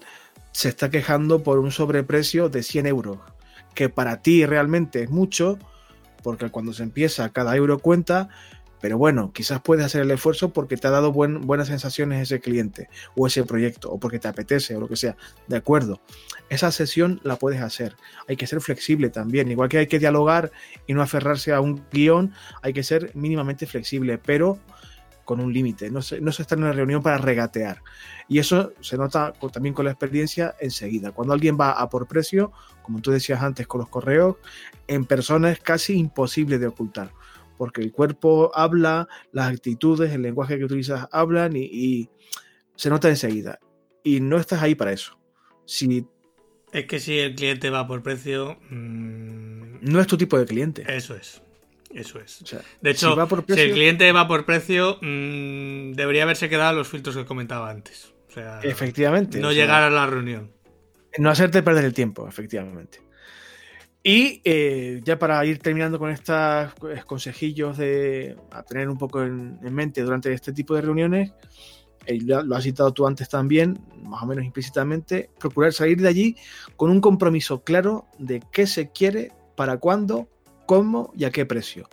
se está quejando por un sobreprecio de 100 euros, que para ti realmente es mucho, porque cuando se empieza cada euro cuenta, pero bueno, quizás puedes hacer el esfuerzo porque te ha dado buenas sensaciones ese cliente o ese proyecto o porque te apetece o lo que sea. De acuerdo. Esa sesión la puedes hacer. Hay que ser flexible también. Igual que hay que dialogar y no aferrarse a un guion, hay que ser mínimamente flexible, pero con un límite. No se, no se está en una reunión para regatear. Y eso se nota también con la experiencia enseguida. Cuando alguien va a por precio, como tú decías antes con los correos, en persona es casi imposible de ocultar porque el cuerpo habla, las actitudes, el lenguaje que utilizas hablan y, se nota enseguida. Y no estás ahí para eso. Si es que si el cliente va por precio. Mm, no es tu tipo de cliente. Eso es. Eso es. de hecho, si, el cliente va por precio, mm, debería haberse quedado los filtros que comentaba antes. efectivamente. No llegar a la reunión. No hacerte perder el tiempo, efectivamente. Y eh, ya para ir terminando con estos consejillos de a tener un poco en, mente durante este tipo de reuniones, eh, lo has citado tú antes también, más o menos implícitamente, procurar salir de allí con un compromiso claro de qué se quiere, para cuándo, cómo y a qué precio.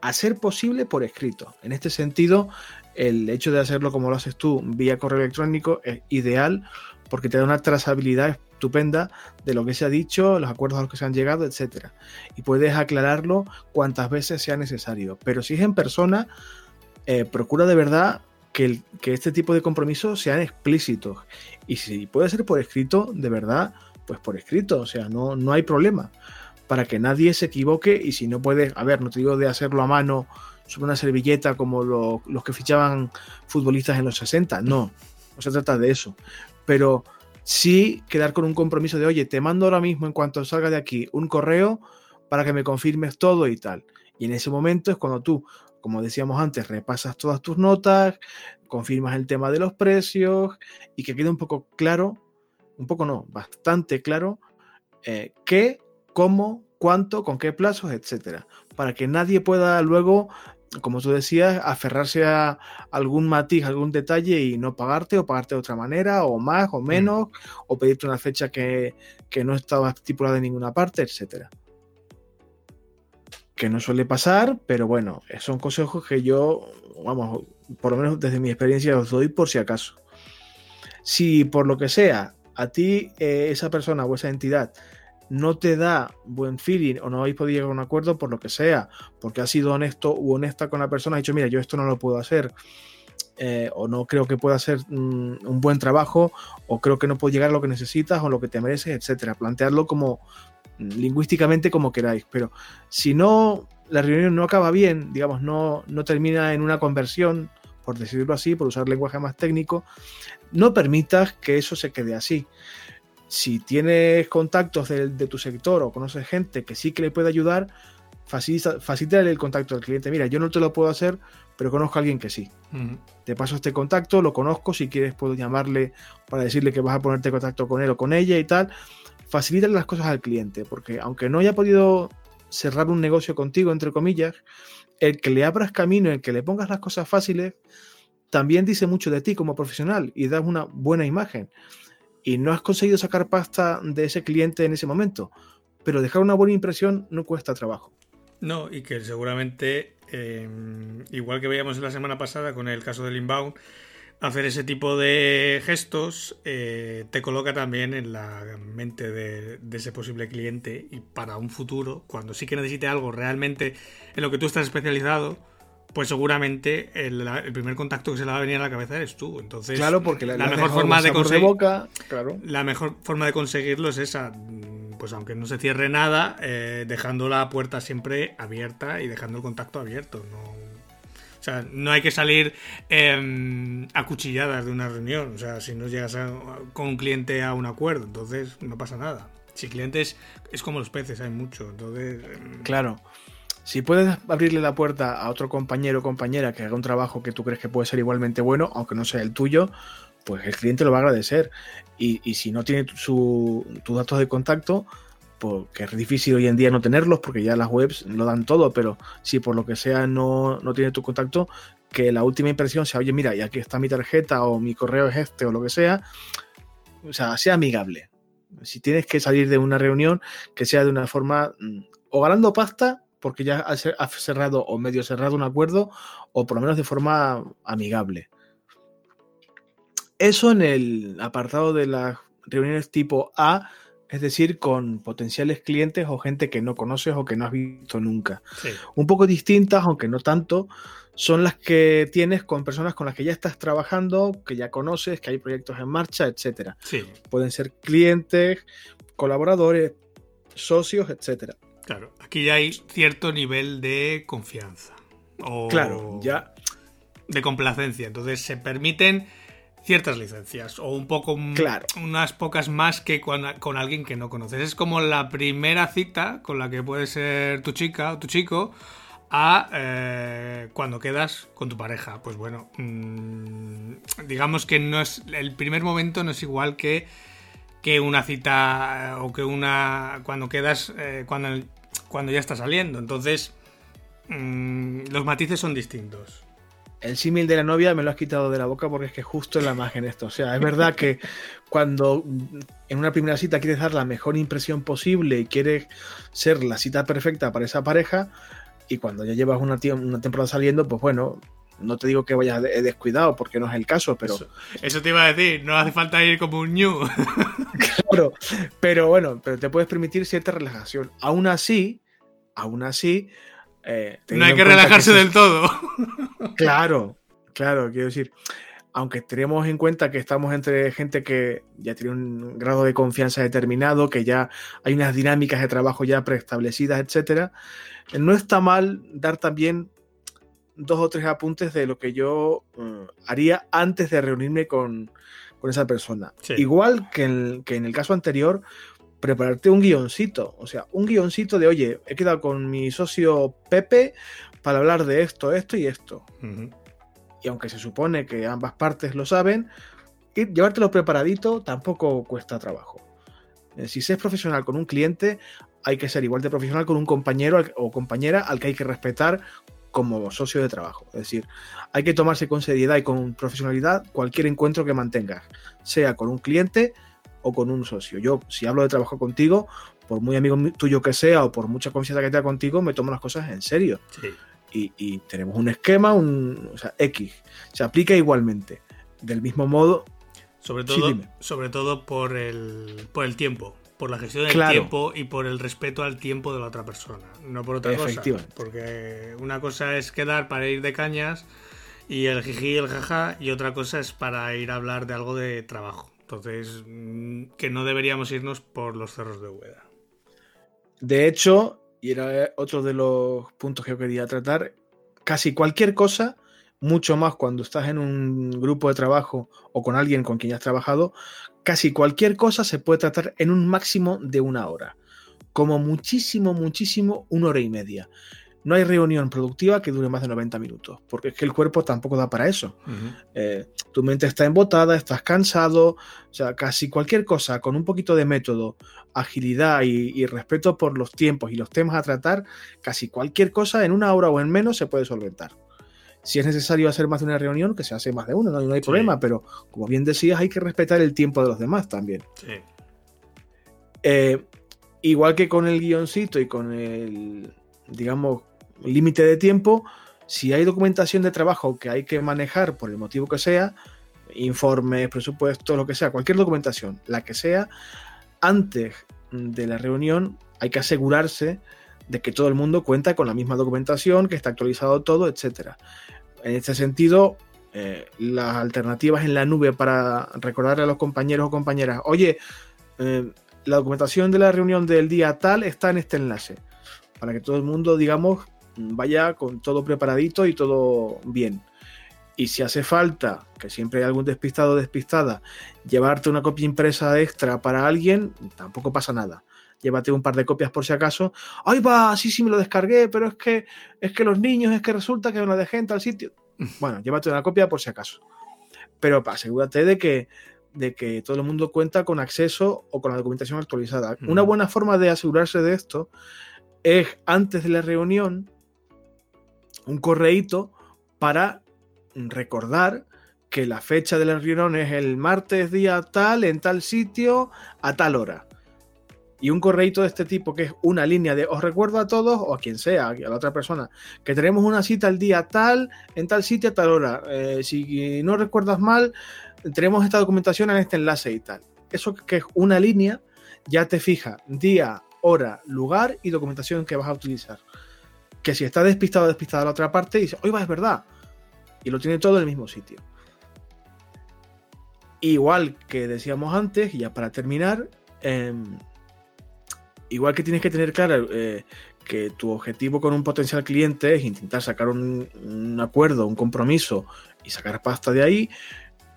Hacer posible por escrito. En este sentido, el hecho de hacerlo como lo haces tú vía correo electrónico es ideal porque te da una trazabilidad estupenda de lo que se ha dicho, los acuerdos a los que se han llegado, etc. Y puedes aclararlo cuantas veces sea necesario. Pero si es en persona, eh, procura de verdad que, que, este tipo de compromisos sean explícitos. Y si puede ser por escrito, de verdad, pues por escrito. O sea, no, no hay problema. Para que nadie se equivoque y si no puedes, a ver, no te digo de hacerlo a mano sobre una servilleta como los que fichaban futbolistas en los 60, no, no se trata de eso pero sí quedar con un compromiso de, oye, te mando ahora mismo en cuanto salga de aquí un correo para que me confirmes todo y tal. Y en ese momento es cuando tú, como decíamos antes, repasas todas tus notas, confirmas el tema de los precios y que quede un poco claro un poco no, bastante claro eh, qué, cómo, cuánto, con qué plazos, etcétera, para que nadie pueda luego, como tú decías, aferrarse a algún matiz, algún detalle y no pagarte o pagarte de otra manera, o más o menos, o pedirte una fecha que, que no estaba estipulada en ninguna parte, etcétera que no suele pasar, pero bueno, son consejos que yo, vamos, por lo menos desde mi experiencia os doy por si acaso. Si por lo que sea a ti eh, esa persona o esa entidad no te da buen feeling o no habéis podido llegar a un acuerdo por lo que sea, porque has sido honesto u honesta con la persona, has dicho, mira, yo esto no lo puedo hacer, eh, o no creo que pueda hacer mm, un buen trabajo, o creo que no puedo llegar a lo que necesitas o lo que te mereces, etcétera. Plantearlo como, lingüísticamente como queráis, pero si no, la reunión no acaba bien, digamos, no, no termina en una conversión, por decirlo así, por usar lenguaje más técnico, no permitas que eso se quede así. Si tienes contactos de, tu sector o conoces gente que sí que le puede ayudar, facilita, el contacto del cliente. Mira, yo no te lo puedo hacer, pero conozco a alguien que sí. Te paso este contacto, lo conozco, si quieres puedo llamarle para decirle que vas a ponerte en contacto con él o con ella y tal facilitan las cosas al cliente, porque aunque no haya podido cerrar un negocio contigo, entre comillas, el que le abras camino, el que le pongas las cosas fáciles, también dice mucho de ti como profesional y das una buena imagen. Y no has conseguido sacar pasta de ese cliente en ese momento, pero dejar una buena impresión no cuesta trabajo. No, y que seguramente, eh, igual que veíamos la semana pasada con el caso del inbound, hacer ese tipo de gestos eh, te coloca también en la mente de, ese posible cliente y para un futuro, cuando sí que necesite algo realmente en lo que tú estás especializado, pues seguramente el, primer contacto que se le va a venir a la cabeza eres tú. Entonces, claro, porque la, mejor forma de conseguir la mejor forma de conseguirlo es esa, pues aunque no se cierre nada, eh, dejando la puerta siempre abierta y dejando el contacto abierto, no o sea, no hay que salir eh, acuchilladas de una reunión. O sea, si no llegas con un cliente a un acuerdo, entonces no pasa nada. Si clientes es como los peces, hay mucho. Entonces. Em, claro. Si puedes abrirle la puerta a otro compañero o compañera que haga un trabajo que tú crees que puede ser igualmente bueno, aunque no sea el tuyo, pues el cliente lo va a agradecer. Y, si no tiene tus datos de contacto, porque es difícil hoy en día no tenerlos porque ya las webs lo dan todo, pero si por lo que sea no, no tiene tu contacto, que la última impresión sea, oye, mira, y aquí está mi tarjeta o mi correo es este o lo que sea, o sea, sea amigable. Si tienes que salir de una reunión, que sea de una forma mm, o ganando pasta, porque ya has cerrado o medio cerrado un acuerdo, o por lo menos de forma amigable. Eso en el apartado de las reuniones tipo A, es decir, con potenciales clientes o gente que no conoces o que no has visto nunca. Un poco distintas, aunque no tanto, son las que tienes con personas con las que ya estás trabajando, que ya conoces, que hay proyectos en marcha, etc. Pueden ser clientes, colaboradores, socios, etc. Claro, aquí ya hay cierto nivel de confianza. O claro, ya. De complacencia. Entonces se permiten ciertas licencias o un poco claro. unas pocas más que con, alguien que no conoces. Es como la primera cita con la que puede ser tu chica o tu chico a eh, cuando quedas con tu pareja. Pues bueno, mm, digamos que no es el primer momento no es igual que que una cita eh, o que una cuando quedas eh, cuando cuando ya está saliendo. Entonces mm, los matices son distintos el símil de la novia me lo has quitado de la boca porque es que justo en la imagen esto. O sea, es verdad que cuando en una primera cita quieres dar la mejor impresión posible y quieres ser la cita perfecta para esa pareja, y cuando ya llevas una, una temporada saliendo, pues bueno, no te digo que vayas descuidado porque no es el caso, pero. Eso, te iba a decir, no hace falta ir como un ñu. (laughs) claro, pero bueno, pero te puedes permitir cierta relajación. Aún así, aún así, eh, no hay que relajarse del todo. (laughs) Claro, claro, quiero decir, aunque tenemos en cuenta que estamos entre gente que ya tiene un grado de confianza determinado, que ya hay unas dinámicas de trabajo ya preestablecidas, etcétera, no está mal dar también dos o tres apuntes de lo que yo eh, haría antes de reunirme con, esa persona. Igual que en el caso anterior, prepararte un guioncito. O sea, un guioncito de, oye, he quedado con mi socio Pepe para hablar de esto, esto y esto. Y aunque se supone que ambas partes lo saben, ir, llevártelo preparadito tampoco cuesta trabajo. Eh, si se es profesional con un cliente, hay que ser igual de profesional con un compañero o compañera al que hay que respetar como socio de trabajo. Es decir, hay que tomarse con seriedad y con profesionalidad cualquier encuentro que mantengas, sea con un cliente o con un socio. Yo, si hablo de trabajo contigo, por muy amigo tuyo que sea o por mucha confianza que tenga contigo, me tomo las cosas en serio. Y, tenemos un esquema, un o sea, X. Se aplica igualmente. Del mismo modo. Sobre todo, sobre todo por el, por el tiempo por la gestión del tiempo y por el respeto al tiempo de la otra persona, no por otra cosa. Porque una cosa es quedar para ir de cañas y el jiji y el jaja, y otra cosa es para ir a hablar de algo de trabajo. Entonces, mm, que no deberíamos irnos por los cerros de Hueda. De hecho, y era otro de los puntos que yo quería tratar, casi cualquier cosa mucho más cuando estás en un grupo de trabajo o con alguien con quien ya has trabajado, casi cualquier cosa se puede tratar en un máximo de una hora. Como muchísimo, muchísimo, una hora y media. No hay reunión productiva que dure más de 90 minutos, porque es que el cuerpo tampoco da para eso. Eh, tu mente está embotada, estás cansado, o sea, casi cualquier cosa con un poquito de método, agilidad y, y respeto por los tiempos y los temas a tratar, casi cualquier cosa en una hora o en menos se puede solventar. Si es necesario hacer más de una reunión, que se hace más de una, no, hay problema, pero como bien decías, hay que respetar el tiempo de los demás también. Eh, igual que con el guioncito y con el, digamos, límite de tiempo, si hay documentación de trabajo que hay que manejar por el motivo que sea, informes, presupuestos, lo que sea, cualquier documentación, la que sea, antes de la reunión hay que asegurarse de que todo el mundo cuenta con la misma documentación, que está actualizado todo, etc. En este sentido, eh, las alternativas en la nube para recordarle a los compañeros o compañeras, oye, eh, la documentación de la reunión del día tal está en este enlace, para que todo el mundo, digamos, vaya con todo preparadito y todo bien. Y si hace falta, que siempre hay algún despistado o despistada, llevarte una copia impresa extra para alguien, tampoco pasa nada llévate un par de copias por si acaso. ¡Ay, va! Sí, sí, me lo descargué, pero es que, es que los niños, es que resulta que me lo dejé en tal sitio. (laughs) Bueno, llévate una copia por si acaso. Pero asegúrate de que, de que todo el mundo cuenta con acceso o con la documentación actualizada. Una buena forma de asegurarse de esto es antes de la reunión un correíto para recordar que la fecha de la reunión es el martes día tal, en tal sitio, a tal hora y un correito de este tipo que es una línea de os recuerdo a todos o a quien sea, a la otra persona, que tenemos una cita el día tal, en tal sitio a tal hora. Eh, si no recuerdas mal, tenemos esta documentación en este enlace y tal. Eso que es una línea ya te fija día, hora, lugar y documentación que vas a utilizar. Que si está despistado o despistada la otra parte, dice, va, es verdad. Y lo tiene todo en el mismo sitio. Igual que decíamos antes, ya para terminar, eh, igual que tienes que tener claro eh, que tu objetivo con un potencial cliente es intentar sacar un, acuerdo, un compromiso y sacar pasta de ahí,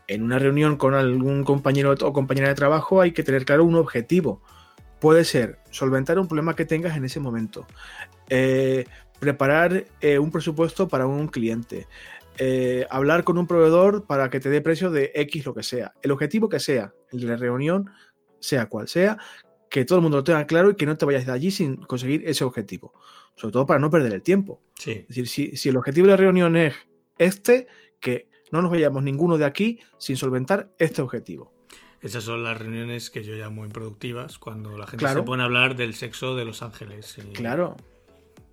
en una reunión con algún compañero o compañera de trabajo hay que tener claro un objetivo. Puede ser solventar un problema que tengas en ese momento, eh, preparar eh, un presupuesto para un cliente, hablar con un proveedor para que te dé precio de X lo que sea. El objetivo que sea, el la reunión, sea cual sea, que todo el mundo lo tenga claro y que no te vayas de allí sin conseguir ese objetivo. Sobre todo para no perder el tiempo. Es decir, si, el objetivo de la reunión es este, que no nos vayamos ninguno de aquí sin solventar este objetivo. Esas son las reuniones que yo llamo improductivas, cuando la gente se pone a hablar del sexo de los ángeles. Claro,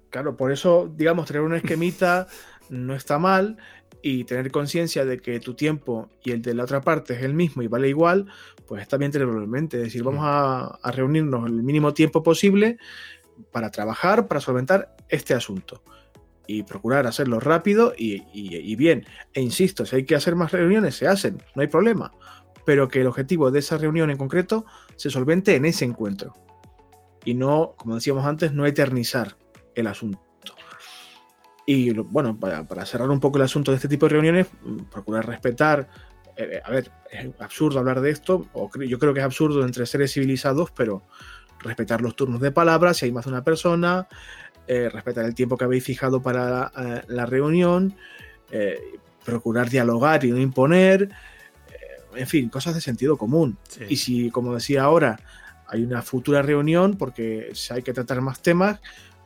claro, por eso, digamos, tener una esquemita no está mal y tener conciencia de que tu tiempo y el de la otra parte es el mismo y vale igual, pues está bien tenerlo en mente. Es decir, vamos a, reunirnos el mínimo tiempo posible para trabajar, para solventar este asunto. Y procurar hacerlo rápido y, bien. E insisto, si hay que hacer más reuniones, se hacen, no hay problema. Pero que el objetivo de esa reunión en concreto se solvente en ese encuentro. Y no, como decíamos antes, no eternizar el asunto. Y bueno, para, para, cerrar un poco el asunto de este tipo de reuniones, procurar respetar eh, a ver, es absurdo hablar de esto, o yo creo que es absurdo entre seres civilizados, pero respetar los turnos de palabra, si hay más de una persona, eh, respetar el tiempo que habéis fijado para la, reunión, eh, procurar dialogar y no imponer, en fin, cosas de sentido común. Sí. Y si, como decía ahora, hay una futura reunión porque si hay que tratar más temas,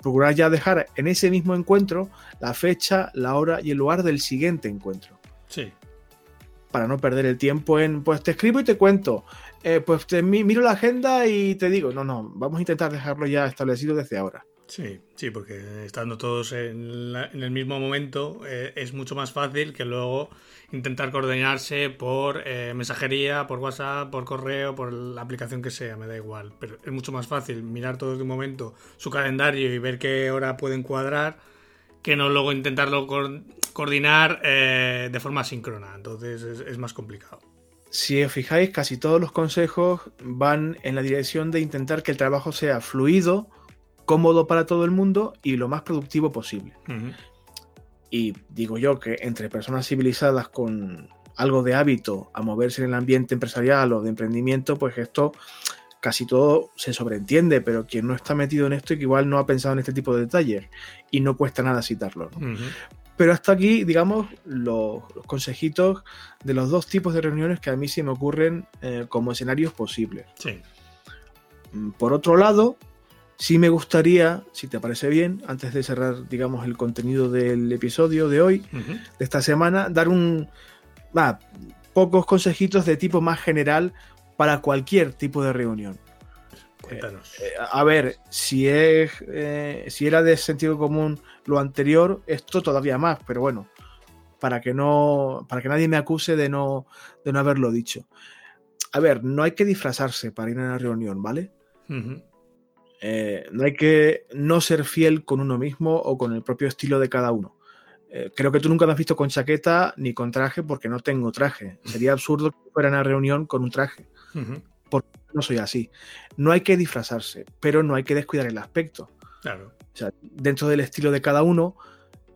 procurar ya dejar en ese mismo encuentro la fecha, la hora y el lugar del siguiente encuentro. Sí. Para no perder el tiempo en, pues te escribo y te cuento, eh, pues te mi- miro la agenda y te digo, no, no, vamos a intentar dejarlo ya establecido desde ahora. Sí, sí, porque estando todos en, la- en el mismo momento eh, es mucho más fácil que luego intentar coordinarse por eh, mensajería, por WhatsApp, por correo, por la aplicación que sea, me da igual. Pero es mucho más fácil mirar todos de un momento su calendario y ver qué hora pueden cuadrar que no luego intentarlo co- coordinar eh, de forma síncrona. Entonces es, es más complicado. Si os fijáis, casi todos los consejos van en la dirección de intentar que el trabajo sea fluido, cómodo para todo el mundo y lo más productivo posible. Y digo yo que entre personas civilizadas con algo de hábito a moverse en el ambiente empresarial o de emprendimiento, pues esto casi todo se sobreentiende, pero quien no está metido en esto que igual no ha pensado en este tipo de detalles y no cuesta nada citarlo. Pero hasta aquí, digamos, los, los consejitos de los dos tipos de reuniones que a mí se me ocurren eh, como escenarios posibles. Sí. Mm, Por otro lado, sí me gustaría, si te parece bien, antes de cerrar, digamos, el contenido del episodio de hoy, de esta semana, dar un va, pocos consejitos de tipo más general para cualquier tipo de reunión. Cuéntanos. Eh, a ver, si es eh, si era de sentido común lo anterior, esto todavía más, pero bueno, para que no para que nadie me acuse de no de no haberlo dicho. A ver, no hay que disfrazarse para ir a una reunión, ¿vale? Eh, no hay que no ser fiel con uno mismo o con el propio estilo de cada uno. Eh, creo que tú nunca me has visto con chaqueta ni con traje porque no tengo traje. Sería absurdo que fuera una reunión con un traje. Ujú. No soy así. No hay que disfrazarse, pero no hay que descuidar el aspecto. Claro. O sea, dentro del estilo de cada uno,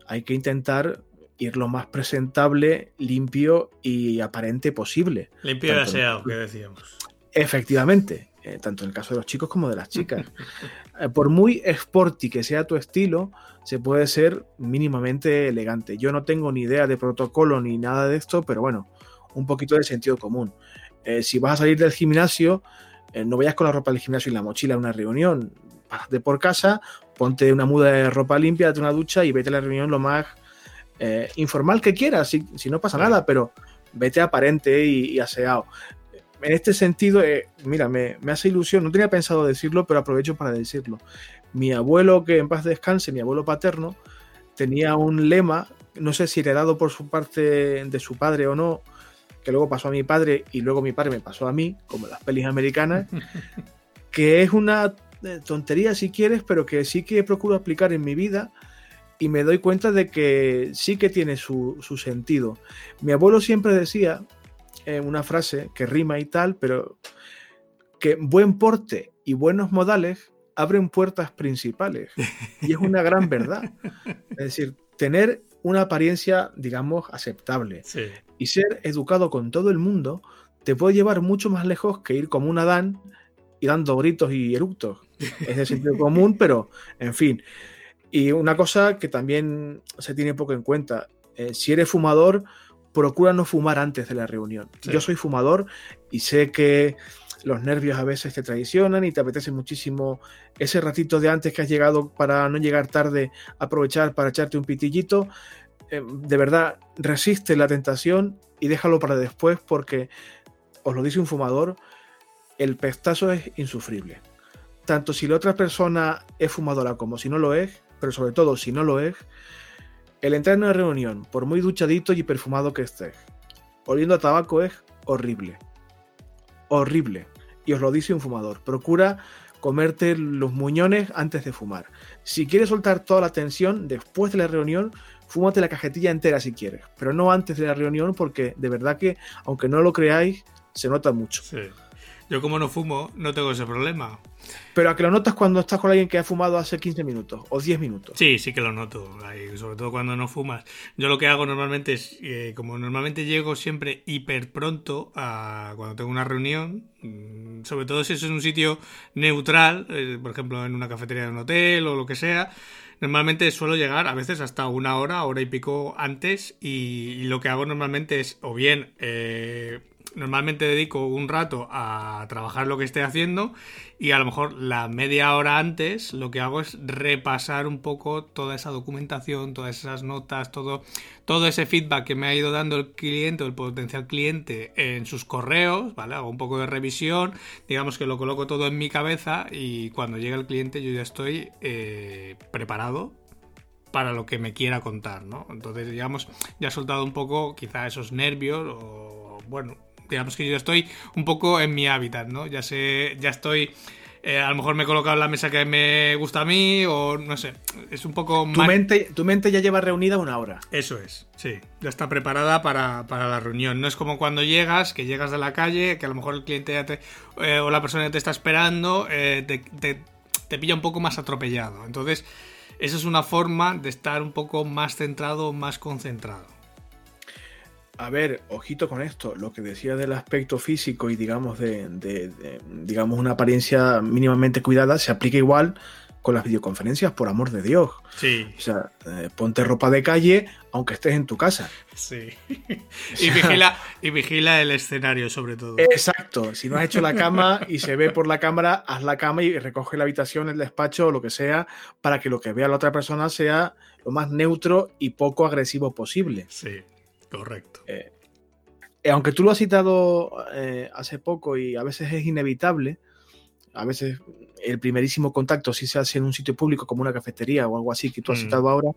hay que intentar ir lo más presentable, limpio y aparente posible. Limpio y aseado, que decíamos. Efectivamente, eh, tanto en el caso de los chicos como de las chicas. (laughs) Eh, por muy sporty que sea tu estilo, se puede ser mínimamente elegante. Yo no tengo ni idea de protocolo ni nada de esto, pero bueno, un poquito de sentido común. Eh, si vas a salir del gimnasio, no vayas con la ropa del gimnasio y la mochila a una reunión. Pásate por casa, ponte una muda de ropa limpia, date una ducha y vete a la reunión lo más informal que quieras, si, si no pasa nada, pero vete aparente y, y aseado. En este sentido, eh, mira, me, me hace ilusión, no tenía pensado decirlo, pero aprovecho para decirlo. Mi abuelo, que en paz descanse, mi abuelo paterno, tenía un lema, no sé si heredado por su parte de su padre o no, que luego pasó a mi padre y luego mi padre me pasó a mí, como las pelis americanas, (laughs) que es una eh, tontería si quieres, pero que sí que procuro aplicar en mi vida y me doy cuenta de que sí que tiene su, su sentido. Mi abuelo siempre decía eh, una frase que rima y tal, pero que buen porte y buenos modales abren puertas principales. (laughs) Y es una gran verdad. Es decir, tener una apariencia, digamos, aceptable Sí. y ser educado con todo el mundo te puede llevar mucho más lejos que ir como un Adán y dando gritos y eructos. Es de sentido (laughs) común, pero en fin. Y una cosa que también se tiene poco en cuenta, eh, si eres fumador, procura no fumar antes de la reunión. Sí. Yo soy fumador y sé que los nervios a veces te traicionan y te apetece muchísimo ese ratito de antes que has llegado para no llegar tarde, aprovechar para echarte un pitillito. Eh, de verdad, resiste la tentación y déjalo para después porque, os lo dice un fumador, el pestazo es insufrible. Tanto si la otra persona es fumadora como si no lo es, pero sobre todo si no lo es, el entrar en una reunión, por muy duchadito y perfumado que estés, oliendo a tabaco es horrible. Horrible. Y os lo dice un fumador. Procura comerte los muñones antes de fumar. Si quieres soltar toda la tensión, después de la reunión, fúmate la cajetilla entera si quieres, pero no antes de la reunión porque de verdad que, aunque no lo creáis, se nota mucho. Sí. Yo como no fumo, no tengo ese problema. Pero a que lo notas cuando estás con alguien que ha fumado hace 15 minutos o 10 minutos. Sí, sí que lo noto, sobre todo cuando no fumas. Yo lo que hago normalmente es, eh, como normalmente llego siempre hiper pronto a cuando tengo una reunión, mm, sobre todo si eso es un sitio neutral, eh, por ejemplo en una cafetería de un hotel o lo que sea, normalmente suelo llegar a veces hasta una hora, hora y pico antes y, y lo que hago normalmente es o bien... eh, normalmente dedico un rato a trabajar lo que esté haciendo y a lo mejor la media hora antes lo que hago es repasar un poco toda esa documentación, todas esas notas, todo, todo ese feedback que me ha ido dando el cliente o el potencial cliente en sus correos, ¿vale? Hago un poco de revisión, digamos que lo coloco todo en mi cabeza y cuando llega el cliente yo ya estoy eh, preparado para lo que me quiera contar, ¿no? Entonces, digamos, ya he soltado un poco quizá esos nervios o, bueno, digamos que yo estoy un poco en mi hábitat, ¿no? Ya sé, ya estoy... Eh, a lo mejor me he colocado en la mesa que me gusta a mí o no sé, es un poco... Tu, mente, tu mente ya lleva reunida una hora. Eso es, sí, ya está preparada para, la reunión. No es como cuando llegas, que llegas de la calle, que a lo mejor el cliente ya te, eh, o la persona ya te está esperando, eh, te, te, te pilla un poco más atropellado. Entonces, esa es una forma de estar un poco más centrado, más concentrado. A ver, ojito con esto, lo que decía del aspecto físico y digamos de, digamos una apariencia mínimamente cuidada se aplica igual con las videoconferencias, por amor de Dios. Sí. O sea, eh, ponte ropa de calle aunque estés en tu casa. Sí. (laughs) y, vigila, y vigila el escenario sobre todo. Exacto. Si no has hecho la cama y se ve por la cámara, haz la cama y recoge la habitación, el despacho o lo que sea, para que lo que vea la otra persona sea lo más neutro y poco agresivo posible. Sí. Correcto. Eh, eh, aunque tú lo has citado eh, hace poco y a veces es inevitable, a veces el primerísimo contacto si se hace en un sitio público como una cafetería o algo así que tú has mm, citado ahora,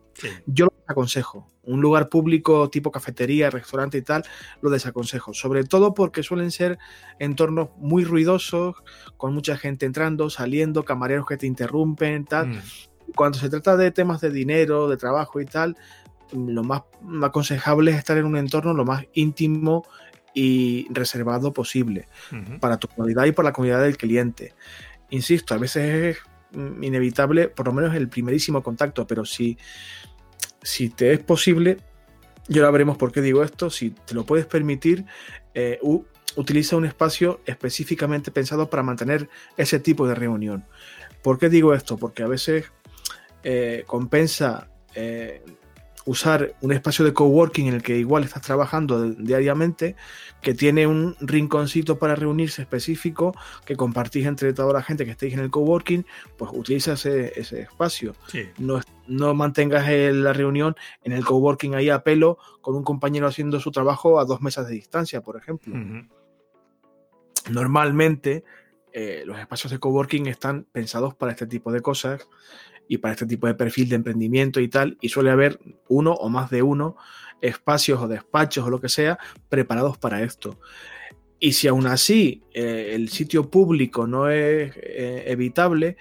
yo lo desaconsejo. Un lugar público tipo cafetería, restaurante y tal, lo desaconsejo. Sobre todo porque suelen ser entornos muy ruidosos, con mucha gente entrando, saliendo, camareros que te interrumpen, tal. Mm. Cuando se trata de temas de dinero, de trabajo y tal, lo más aconsejable es estar en un entorno lo más íntimo y reservado posible para tu comunidad y para la comunidad del cliente. Insisto, a veces es mm, inevitable, por lo menos el primerísimo contacto, pero si, si te es posible, y ahora veremos por qué digo esto, si te lo puedes permitir, eh, utiliza un espacio específicamente pensado para mantener ese tipo de reunión. ¿Por qué digo esto? Porque a veces eh, compensa eh, usar un espacio de coworking en el que igual estás trabajando diariamente, que tiene un rinconcito para reunirse específico, que compartís entre toda la gente que estéis en el coworking, pues utiliza ese, espacio. No, no, mantengas la reunión en el coworking ahí a pelo con un compañero haciendo su trabajo a dos mesas de distancia, por ejemplo. Normalmente eh, los espacios de coworking están pensados para este tipo de cosas y para este tipo de perfil de emprendimiento y tal, y suele haber uno o más de uno espacios o despachos o lo que sea preparados para esto. Y si aún así eh, el sitio público no es eh, evitable,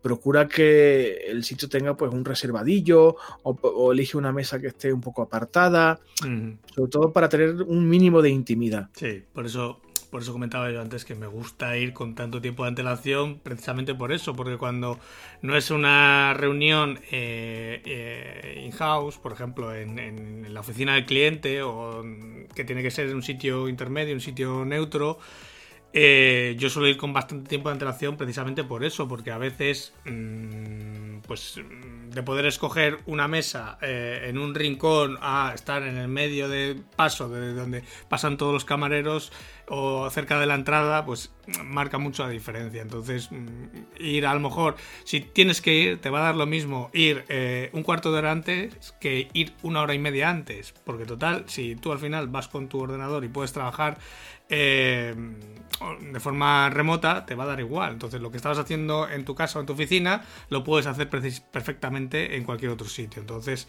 procura que el sitio tenga pues un reservadillo o, elige una mesa que esté un poco apartada, sobre todo para tener un mínimo de intimidad. Sí, por eso por eso comentaba yo antes que me gusta ir con tanto tiempo de antelación, precisamente por eso, porque cuando no es una reunión eh, eh, in-house, por ejemplo, en, la oficina del cliente, o que tiene que ser en un sitio intermedio, un sitio neutro, eh, yo suelo ir con bastante tiempo de antelación precisamente por eso, porque a veces, mm, pues, de poder escoger una mesa en un rincón a estar en el medio de paso de donde pasan todos los camareros o cerca de la entrada, pues marca mucho la diferencia. Entonces, mm, ir a lo mejor, si tienes que ir, te va a dar lo mismo ir eh, un cuarto de hora antes que ir una hora y media antes, porque total, si tú al final vas con tu ordenador y puedes trabajar eh, de forma remota te va a dar igual. Entonces, lo que estabas haciendo en tu casa o en tu oficina, lo puedes hacer perfectamente en cualquier otro sitio. Entonces,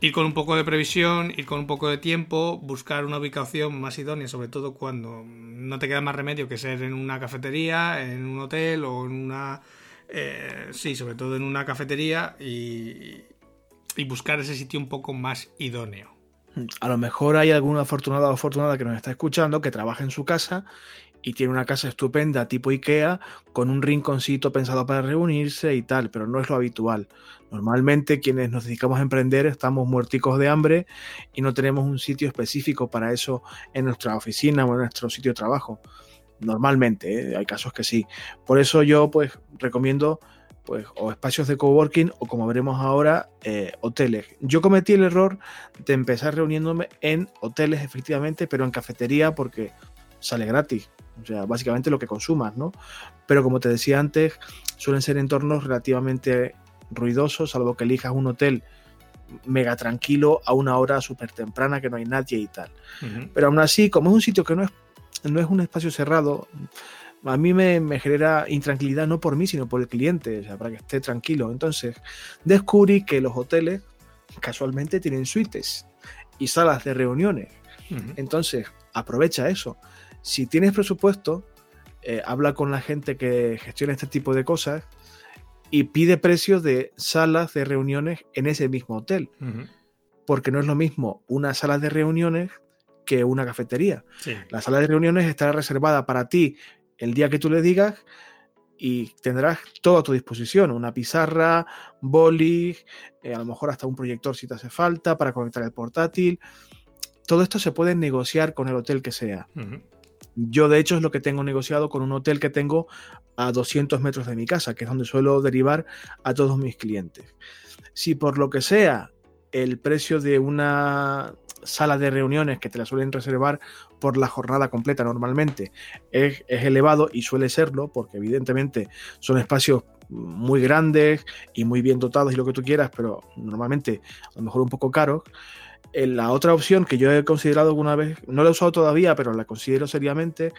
ir con un poco de previsión, ir con un poco de tiempo, buscar una ubicación más idónea, sobre todo cuando no te queda más remedio que ser en una cafetería, en un hotel o en una... Eh, sí, sobre todo en una cafetería y buscar ese sitio un poco más idóneo. A lo mejor hay algún afortunado o afortunada que nos está escuchando que trabaja en su casa y tiene una casa estupenda tipo IKEA con un rinconcito pensado para reunirse y tal, pero no es lo habitual. Normalmente quienes nos dedicamos a emprender estamos muerticos de hambre y no tenemos un sitio específico para eso en nuestra oficina o en nuestro sitio de trabajo. Normalmente, ¿eh? hay casos que sí. Por eso yo pues recomiendo pues, o espacios de coworking o como veremos ahora, eh, hoteles. Yo cometí el error de empezar reuniéndome en hoteles, efectivamente, pero en cafetería porque sale gratis. O sea, básicamente lo que consumas, ¿no? Pero como te decía antes, suelen ser entornos relativamente ruidosos, salvo que elijas un hotel mega tranquilo a una hora súper temprana que no hay nadie y tal. Pero aún así, como es un sitio que no es, no es un espacio cerrado, a mí me, genera intranquilidad no por mí, sino por el cliente, o sea, para que esté tranquilo. Entonces, descubrí que los hoteles casualmente tienen suites y salas de reuniones. Entonces, aprovecha eso. Si tienes presupuesto, eh, habla con la gente que gestiona este tipo de cosas y pide precios de salas de reuniones en ese mismo hotel. Porque no es lo mismo una sala de reuniones que una cafetería. La sala de reuniones estará reservada para ti el día que tú le digas y tendrás todo a tu disposición, una pizarra, boli, eh, a lo mejor hasta un proyector si te hace falta para conectar el portátil. Todo esto se puede negociar con el hotel que sea. Yo de hecho es lo que tengo negociado con un hotel que tengo a 200 metros de mi casa, que es donde suelo derivar a todos mis clientes. Si por lo que sea el precio de una sala de reuniones que te la suelen reservar por la jornada completa normalmente es, elevado y suele serlo porque evidentemente son espacios muy grandes y muy bien dotados y lo que tú quieras, pero normalmente a lo mejor un poco caros. La otra opción que yo he considerado alguna vez, no la he usado todavía, pero la considero seriamente,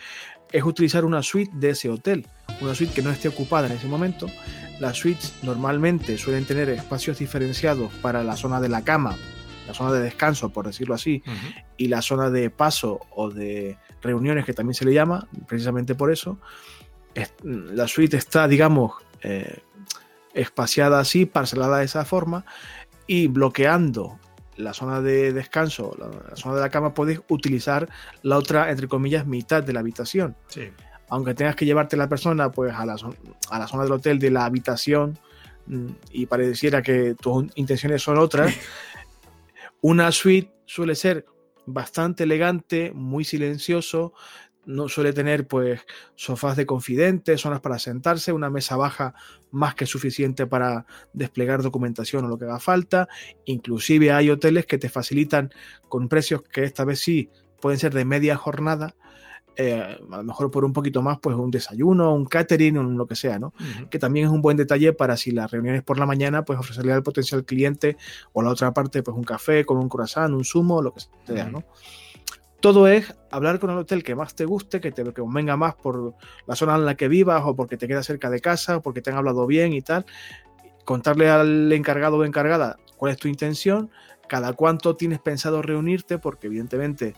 es utilizar una suite de ese hotel, una suite que no esté ocupada en ese momento. Las suites normalmente suelen tener espacios diferenciados para la zona de la cama, la zona de descanso, por decirlo así, y la zona de paso o de reuniones, que también se le llama, precisamente por eso. La suite está, digamos, eh, espaciada así, parcelada de esa forma, y bloqueando la zona de descanso, la, zona de la cama, puedes utilizar la otra, entre comillas, mitad de la habitación. Aunque tengas que llevarte la persona pues, a, la, a la zona del hotel de la habitación mm, y pareciera que tus intenciones son otras, (laughs) Una suite suele ser bastante elegante, muy silencioso, no suele tener pues sofás de confidente, zonas para sentarse, una mesa baja más que suficiente para desplegar documentación o lo que haga falta. Inclusive hay hoteles que te facilitan con precios que esta vez sí pueden ser de media jornada, eh, a lo mejor por un poquito más, pues un desayuno, un catering, o lo que sea, ¿no? Que también es un buen detalle para si las reuniones por la mañana, pues ofrecerle al potencial cliente o la otra parte, pues un café con un croissant, un zumo, lo que sea, ¿no? Todo es hablar con el hotel que más te guste, que te que convenga más por la zona en la que vivas o porque te queda cerca de casa o porque te han hablado bien y tal. Contarle al encargado o encargada cuál es tu intención, cada cuánto tienes pensado reunirte, porque evidentemente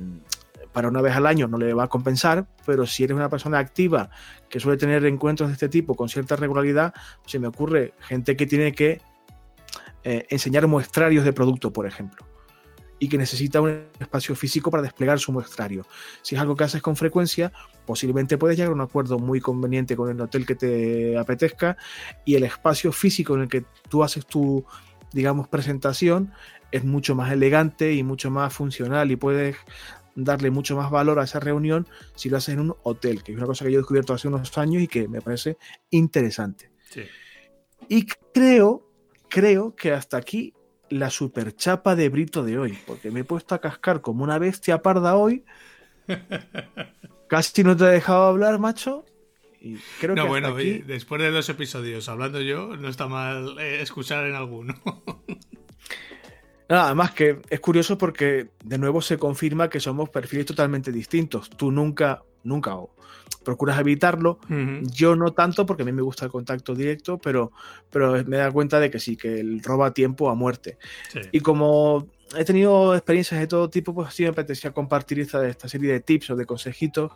mm, para una vez al año no le va a compensar, pero si eres una persona activa que suele tener encuentros de este tipo con cierta regularidad, se me ocurre gente que tiene que eh, enseñar muestrarios de producto, por ejemplo, y que necesita un espacio físico para desplegar su muestrario. Si es algo que haces con frecuencia, posiblemente puedes llegar a un acuerdo muy conveniente con el hotel que te apetezca y el espacio físico en el que tú haces tu, digamos, presentación es mucho más elegante y mucho más funcional y puedes darle mucho más valor a esa reunión si lo haces en un hotel, que es una cosa que yo he descubierto hace unos años y que me parece interesante. Y creo, creo que hasta aquí la superchapa de Brito de hoy, porque me he puesto a cascar como una bestia parda hoy. (laughs) Casi no te he dejado hablar, macho. Y creo no, bueno, después de dos episodios hablando yo, no está mal eh, escuchar en alguno. (laughs) Nada, además que es curioso porque de nuevo se confirma que somos perfiles totalmente distintos. Tú nunca, nunca procuras evitarlo. Yo no tanto porque a mí me gusta el contacto directo, pero, pero me da cuenta de que sí, que él roba tiempo a muerte. Y como he tenido experiencias de todo tipo, pues sí me apetecía compartir esta, esta serie de tips o de consejitos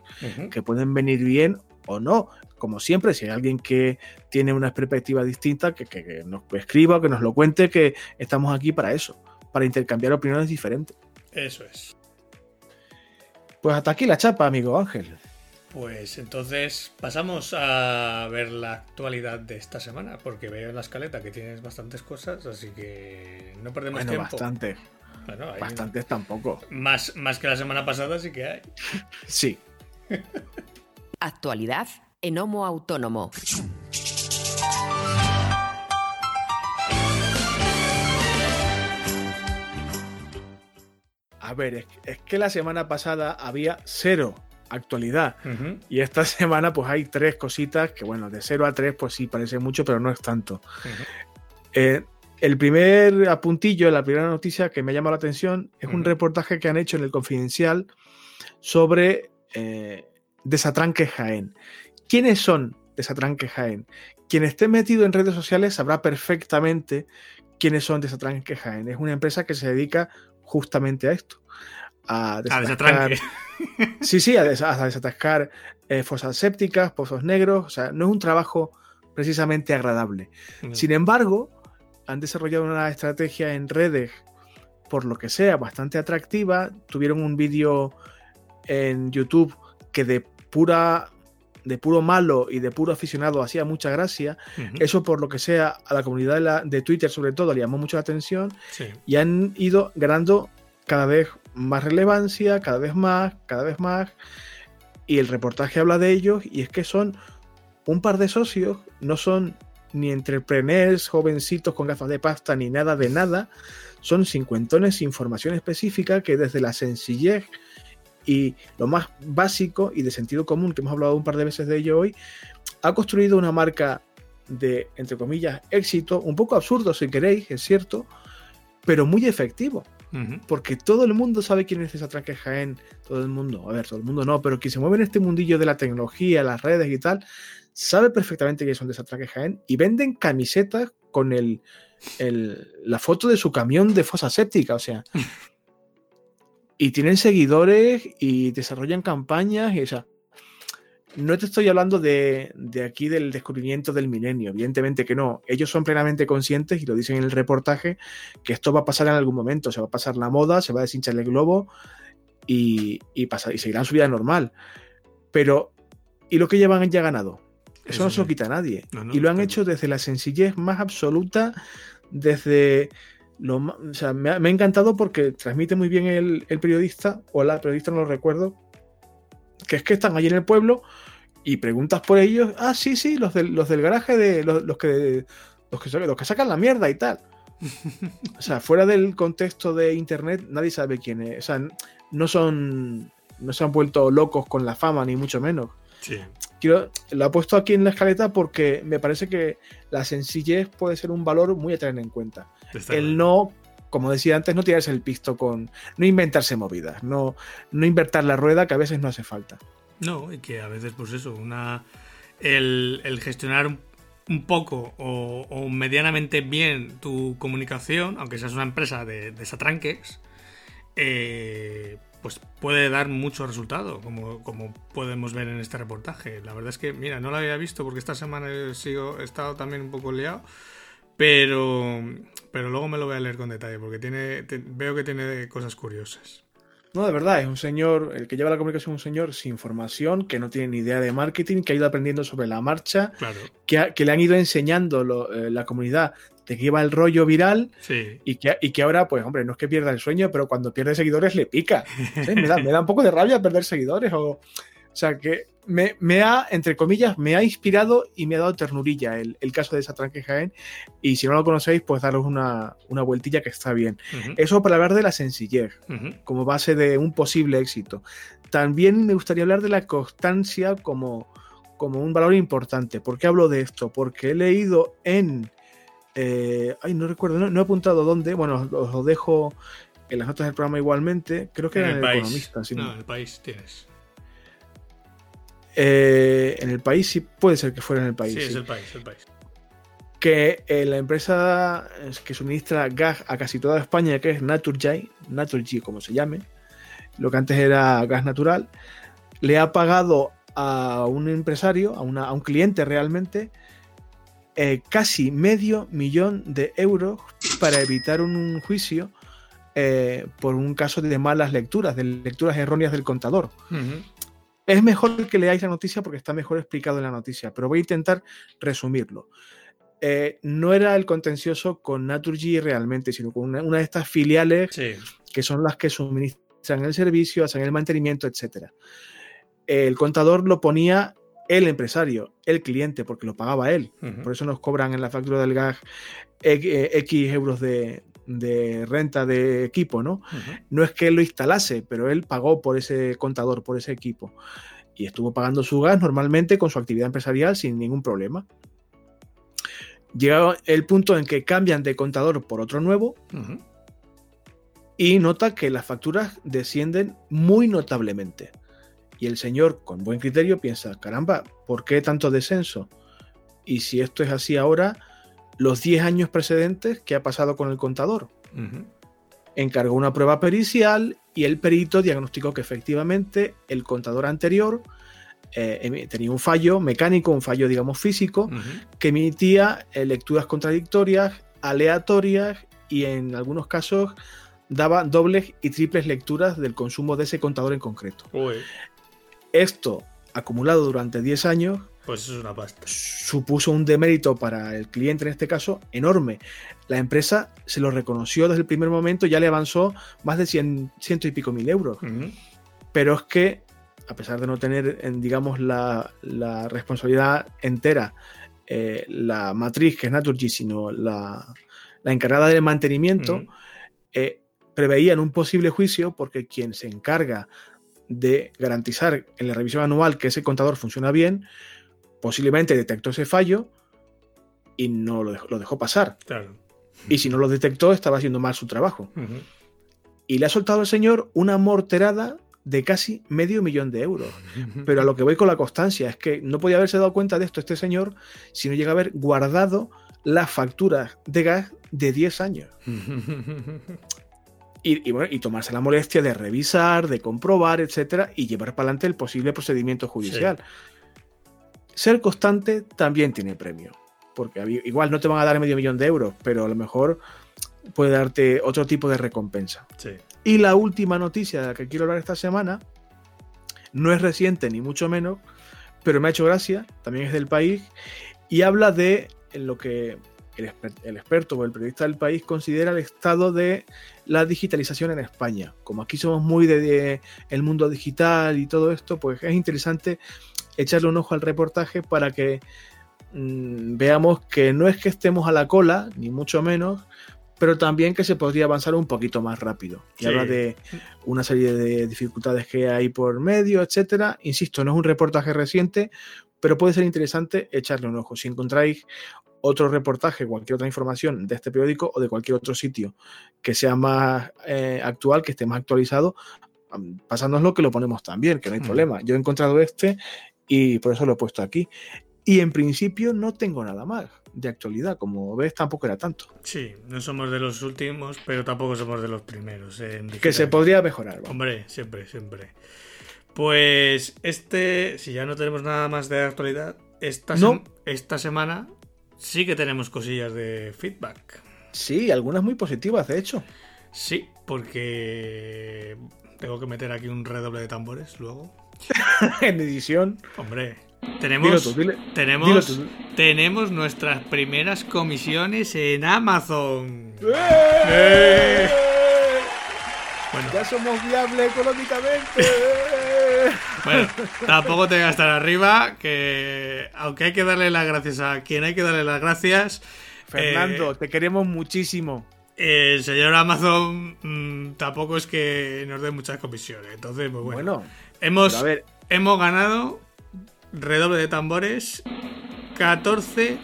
que pueden venir bien o no. Como siempre, si hay alguien que tiene una perspectiva distinta, que, que nos escriba, que nos lo cuente, que estamos aquí para eso para intercambiar opiniones diferentes. Eso es. Pues hasta aquí la chapa, amigo Ángel. Pues entonces pasamos a ver la actualidad de esta semana, porque veo en la escaleta que tienes bastantes cosas, así que no perdemos tiempo. Bastante. Bueno, hay bastantes tampoco. Más, más que la semana pasada sí que hay. Sí. (laughs) actualidad en Homo Autónomo. A ver, es, que la semana pasada había cero actualidad. Y esta (laughs) semana pues hay tres cositas que bueno, de cero a tres pues sí parece mucho, pero no es tanto. Eh, el primer apuntillo, la primera noticia que me ha llamado la atención es un reportaje que han hecho en el Confidencial sobre eh, Desatranque Jaén. ¿Quiénes son Desatranque Jaén? Quien esté metido en redes sociales sabrá perfectamente quiénes son Desatranque Jaén. Es una empresa que se dedica justamente a esto. A desatascar. sí, sí, a, desatascar eh, fosas sépticas, pozos negros. O sea, no es un trabajo precisamente agradable. Sin embargo, han desarrollado una estrategia en redes, por lo que sea, bastante atractiva. Tuvieron un vídeo en YouTube que de pura de puro malo y de puro aficionado hacía mucha gracia. Eso, por lo que sea, a la comunidad de, Twitter, sobre todo, le llamó mucho la atención y han ido ganando cada vez más relevancia, cada vez más, cada vez más. Y el reportaje habla de ellos y es que son un par de socios, no son ni entrepreneurs, jovencitos con gafas de pasta, ni nada de nada. Son cincuentones de información específica que desde la sencillez y lo más básico y de sentido común, que hemos hablado un par de veces de ello hoy, ha construido una marca de, entre comillas, éxito, un poco absurdo si queréis, es cierto, pero muy efectivo. Porque todo el mundo sabe quién es esa Jaén, todo el mundo, a ver, todo el mundo no, pero quien se mueve en este mundillo de la tecnología, las redes y tal, sabe perfectamente que son de Jaén y venden camisetas con el, la foto de su camión de fosa séptica, o sea. (laughs) y tienen seguidores y desarrollan campañas y, o sea, no te estoy hablando de, de, aquí del descubrimiento del milenio, evidentemente que no. Ellos son plenamente conscientes y lo dicen en el reportaje que esto va a pasar en algún momento. Se va a pasar la moda, se va a deshinchar el globo y, y, y seguirán su vida normal. Pero, ¿y lo que llevan ya ganado? Eso, no se lo quita a nadie. y lo han hecho desde la sencillez más absoluta, desde lo o sea, me ha, encantado porque transmite muy bien el, periodista, o la periodista no lo recuerdo, que es que están allí en el pueblo y preguntas por ellos, ah, sí, sí, los del, los del garaje de los, que los que, los que sacan la mierda y tal. (laughs) o sea, fuera del contexto de internet, nadie sabe quién es. O sea, no son. No se han vuelto locos con la fama, ni mucho menos. Sí quiero, lo he puesto aquí en la escaleta porque me parece que la sencillez puede ser un valor muy a tener en cuenta. el no, como decía antes, no tirarse el pisto con. No inventarse movidas, no, no invertir la rueda que a veces no hace falta. No, y que a veces, pues eso, una. El, gestionar un, poco o, medianamente bien tu comunicación, aunque seas una empresa de, de satranques, eh, pues puede dar mucho resultado, como, como podemos ver en este reportaje. La verdad es que, mira, no lo había visto porque esta semana he, sigo, he estado también un poco liado, pero, pero luego me lo voy a leer con detalle porque tiene, veo que tiene cosas curiosas. No, de verdad, es un señor, el que lleva la comunicación es un señor sin formación, que no tiene ni idea de marketing, que ha ido aprendiendo sobre la marcha, que, que, le han ido enseñando eh, la comunidad te lleva el rollo viral y, que, y que ahora, pues hombre, no es que pierda el sueño, pero cuando pierde seguidores le pica. Me, da, me, da, un poco de rabia perder seguidores. O, o sea, que me, me, ha, entre comillas, me ha inspirado y me ha dado ternurilla el, el caso de esa tranque Jaén. Y si no lo conocéis, pues daros una, una vueltilla que está bien. Eso para hablar de la sencillez, como base de un posible éxito. También me gustaría hablar de la constancia como, como un valor importante. ¿Por qué hablo de esto? Porque he leído en eh, ay, no recuerdo, no, he apuntado dónde. Bueno, os lo dejo en las notas del programa igualmente. Creo que en era el en el Economista. no, en el país tienes. Eh, en el país sí puede ser que fuera en el país. Sí, es el país, el país. Que eh, la empresa que suministra gas a casi toda España, que es Naturgy, Naturgy como se llame, lo que antes era gas natural, le ha pagado a un empresario, a, a un cliente realmente, eh, casi medio millón de euros para evitar un, juicio por un caso de malas lecturas, de lecturas erróneas del contador. Es mejor que leáis la noticia porque está mejor explicado en la noticia, pero voy a intentar resumirlo. Eh, no era el contencioso con Naturgy realmente, sino con una, de estas filiales que son las que suministran el servicio, hacen el mantenimiento, etc. El contador lo ponía el empresario, el cliente, porque lo pagaba él. Por eso nos cobran en la factura del gas X euros de, de renta de equipo, ¿no? No es que él lo instalase, pero él pagó por ese contador, por ese equipo. Y estuvo pagando su gas normalmente con su actividad empresarial sin ningún problema. Llega el punto en que cambian de contador por otro nuevo y nota que las facturas descienden muy notablemente. Y el señor, con buen criterio, piensa, caramba, ¿por qué tanto descenso? Y si esto es así ahora, los 10 años precedentes, ¿qué ha pasado con el contador? Encargó una prueba pericial y el perito diagnosticó que efectivamente el contador anterior eh, tenía un fallo mecánico, un fallo, digamos, físico, que emitía eh, lecturas contradictorias, aleatorias y en algunos casos daba dobles y triples lecturas del consumo de ese contador en concreto. Esto, acumulado durante 10 años, pues es una pasta. Supuso un demérito para el cliente en este caso enorme. La empresa se lo reconoció desde el primer momento, ya le avanzó más de 100, ciento y pico mil euros. Pero es que, a pesar de no tener, digamos, la, responsabilidad entera, eh, la matriz que es Naturgy, sino la, encargada del mantenimiento, eh, preveían un posible juicio porque quien se encarga de garantizar en la revisión anual que ese contador funciona bien, posiblemente detectó ese fallo y no lo dejó, pasar. Y si no lo detectó, estaba haciendo mal su trabajo. Y le ha soltado al señor una morterada de casi medio millón de euros. Pero a lo que voy con la constancia es que no podía haberse dado cuenta de esto este señor si no llega a haber guardado las facturas de gas de 10 años. (laughs) Y, tomarse la molestia de revisar, de comprobar, etcétera, y llevar para adelante el posible procedimiento judicial. Ser constante también tiene premio, porque igual no te van a dar medio millón de euros, pero a lo mejor puede darte otro tipo de recompensa. Y la última noticia de la que quiero hablar esta semana no es reciente ni mucho menos, pero me ha hecho gracia, también es del país, y habla de lo que el, experto o el periodista del país considera el estado de la digitalización en España. Como aquí somos muy de, el mundo digital y todo esto, pues es interesante echarle un ojo al reportaje para que mm, veamos que no es que estemos a la cola, ni mucho menos, pero también que se podría avanzar un poquito más rápido. Y habla de una serie de dificultades que hay por medio, etcétera. Insisto, no es un reportaje reciente, pero puede ser interesante echarle un ojo. Si encontráis otro reportaje, cualquier otra información de este periódico o de cualquier otro sitio que sea más eh, actual, que esté más actualizado, pasándonos que lo ponemos también, que no hay problema. Yo he encontrado este y por eso lo he puesto aquí. Y en principio no tengo nada más de actualidad, como ves tampoco era tanto. Sí, no somos de los últimos, pero tampoco somos de los primeros. que se podría mejorar. Hombre, siempre, siempre. Pues este, si ya no tenemos nada más de actualidad, esta, esta semana sí que tenemos cosillas de feedback. Sí, algunas muy positivas, de hecho. Sí, porque tengo que meter aquí un redoble de tambores luego. (laughs) en edición. Hombre, tenemos, tenemos, tenemos nuestras primeras comisiones en Amazon. ¡Eh! ¡Eh! Bueno. Ya somos viables económicamente. (laughs) Bueno, tampoco te voy estar arriba, que aunque hay que darle las gracias a quien hay que darle las gracias. Fernando, eh, te queremos muchísimo. El señor Amazon mm, tampoco es que nos dé muchas comisiones. Entonces, pues bueno. Hemos, hemos ganado, redoble de tambores, 14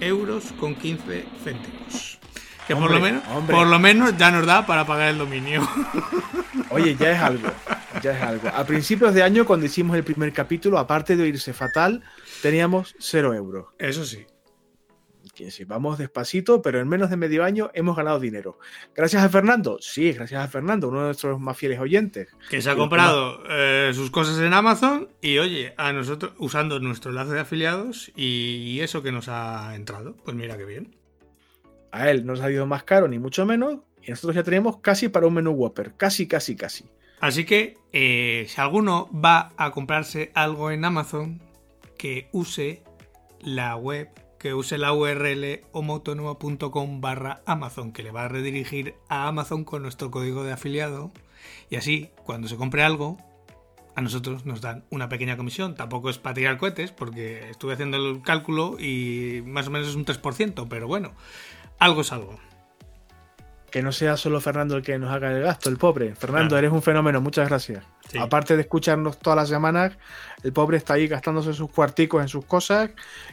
euros con 15 céntimos. Que por, lo menos, por lo menos ya nos da para pagar el dominio. (laughs) Oye, ya es algo. Ya es algo. A principios de año, cuando hicimos el primer capítulo, aparte de oírse fatal, teníamos cero euros. Eso sí. Que si vamos despacito, pero en menos de medio año hemos ganado dinero. Gracias a Fernando. Sí, gracias a Fernando, uno de nuestros más fieles oyentes. Que se ha comprado eh, sus cosas en Amazon y oye, a nosotros, usando nuestro enlace de afiliados y eso que nos ha entrado. Pues mira qué bien. A él no nos ha ido más caro, ni mucho menos. Y nosotros ya tenemos casi para un menú Whopper. Casi, casi, casi. Así que eh, si alguno va a comprarse algo en Amazon, que use la web, que use la URL homoautónoma.com barra Amazon, que le va a redirigir a Amazon con nuestro código de afiliado. Y así, cuando se compre algo, a nosotros nos dan una pequeña comisión. Tampoco es para tirar cohetes, porque estuve haciendo el cálculo y más o menos es un 3%, pero bueno, algo es algo. que no sea solo Fernando el que nos haga el gasto, el pobre. Fernando, Claro. eres un fenómeno, muchas gracias. Sí. Aparte de escucharnos todas las semanas, el pobre está ahí gastándose sus cuarticos en sus cosas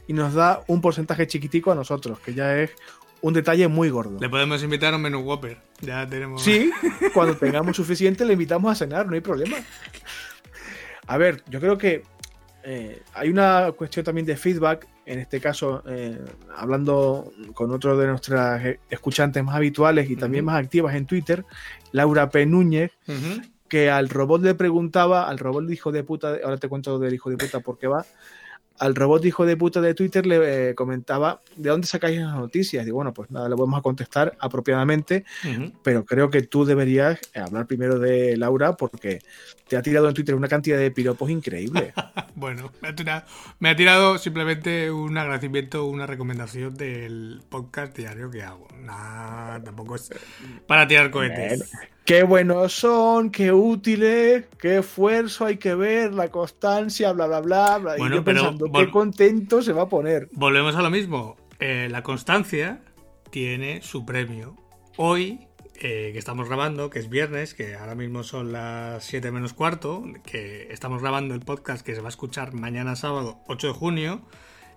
y nos da un porcentaje chiquitico a nosotros, que ya es un detalle muy gordo. Le podemos invitar a un menú Whopper. Ya tenemos. Sí, cuando tengamos suficiente le invitamos a cenar, no hay problema. A ver, yo creo que eh, hay una cuestión también de feedback, en este caso, eh, hablando con otro de nuestras escuchantes más habituales y también más activas en Twitter, Laura P. Núñez. Que al robot le preguntaba, al robot hijo de puta, ahora te cuento del hijo de puta porque va, al robot hijo de puta de Twitter le eh, comentaba, ¿de dónde sacáis las noticias? Digo, bueno, pues nada, le vamos a contestar apropiadamente pero creo que tú deberías eh, hablar primero de Laura porque te ha tirado en Twitter una cantidad de piropos increíble. (laughs) Bueno, me ha, tirado, me ha tirado simplemente un agradecimiento, una recomendación del podcast diario que hago. Nada, tampoco es para tirar cohetes. qué buenos son, qué útiles, qué esfuerzo hay que ver, la constancia, bla, bla, bla. bla. Bueno, y yo pero pensando, qué contento se va a poner. Volvemos a lo mismo. Eh, la constancia tiene su premio. Hoy, eh, que estamos grabando, que es viernes, que ahora mismo son las 7 menos cuarto, que estamos grabando el podcast que se va a escuchar mañana sábado 8 de junio,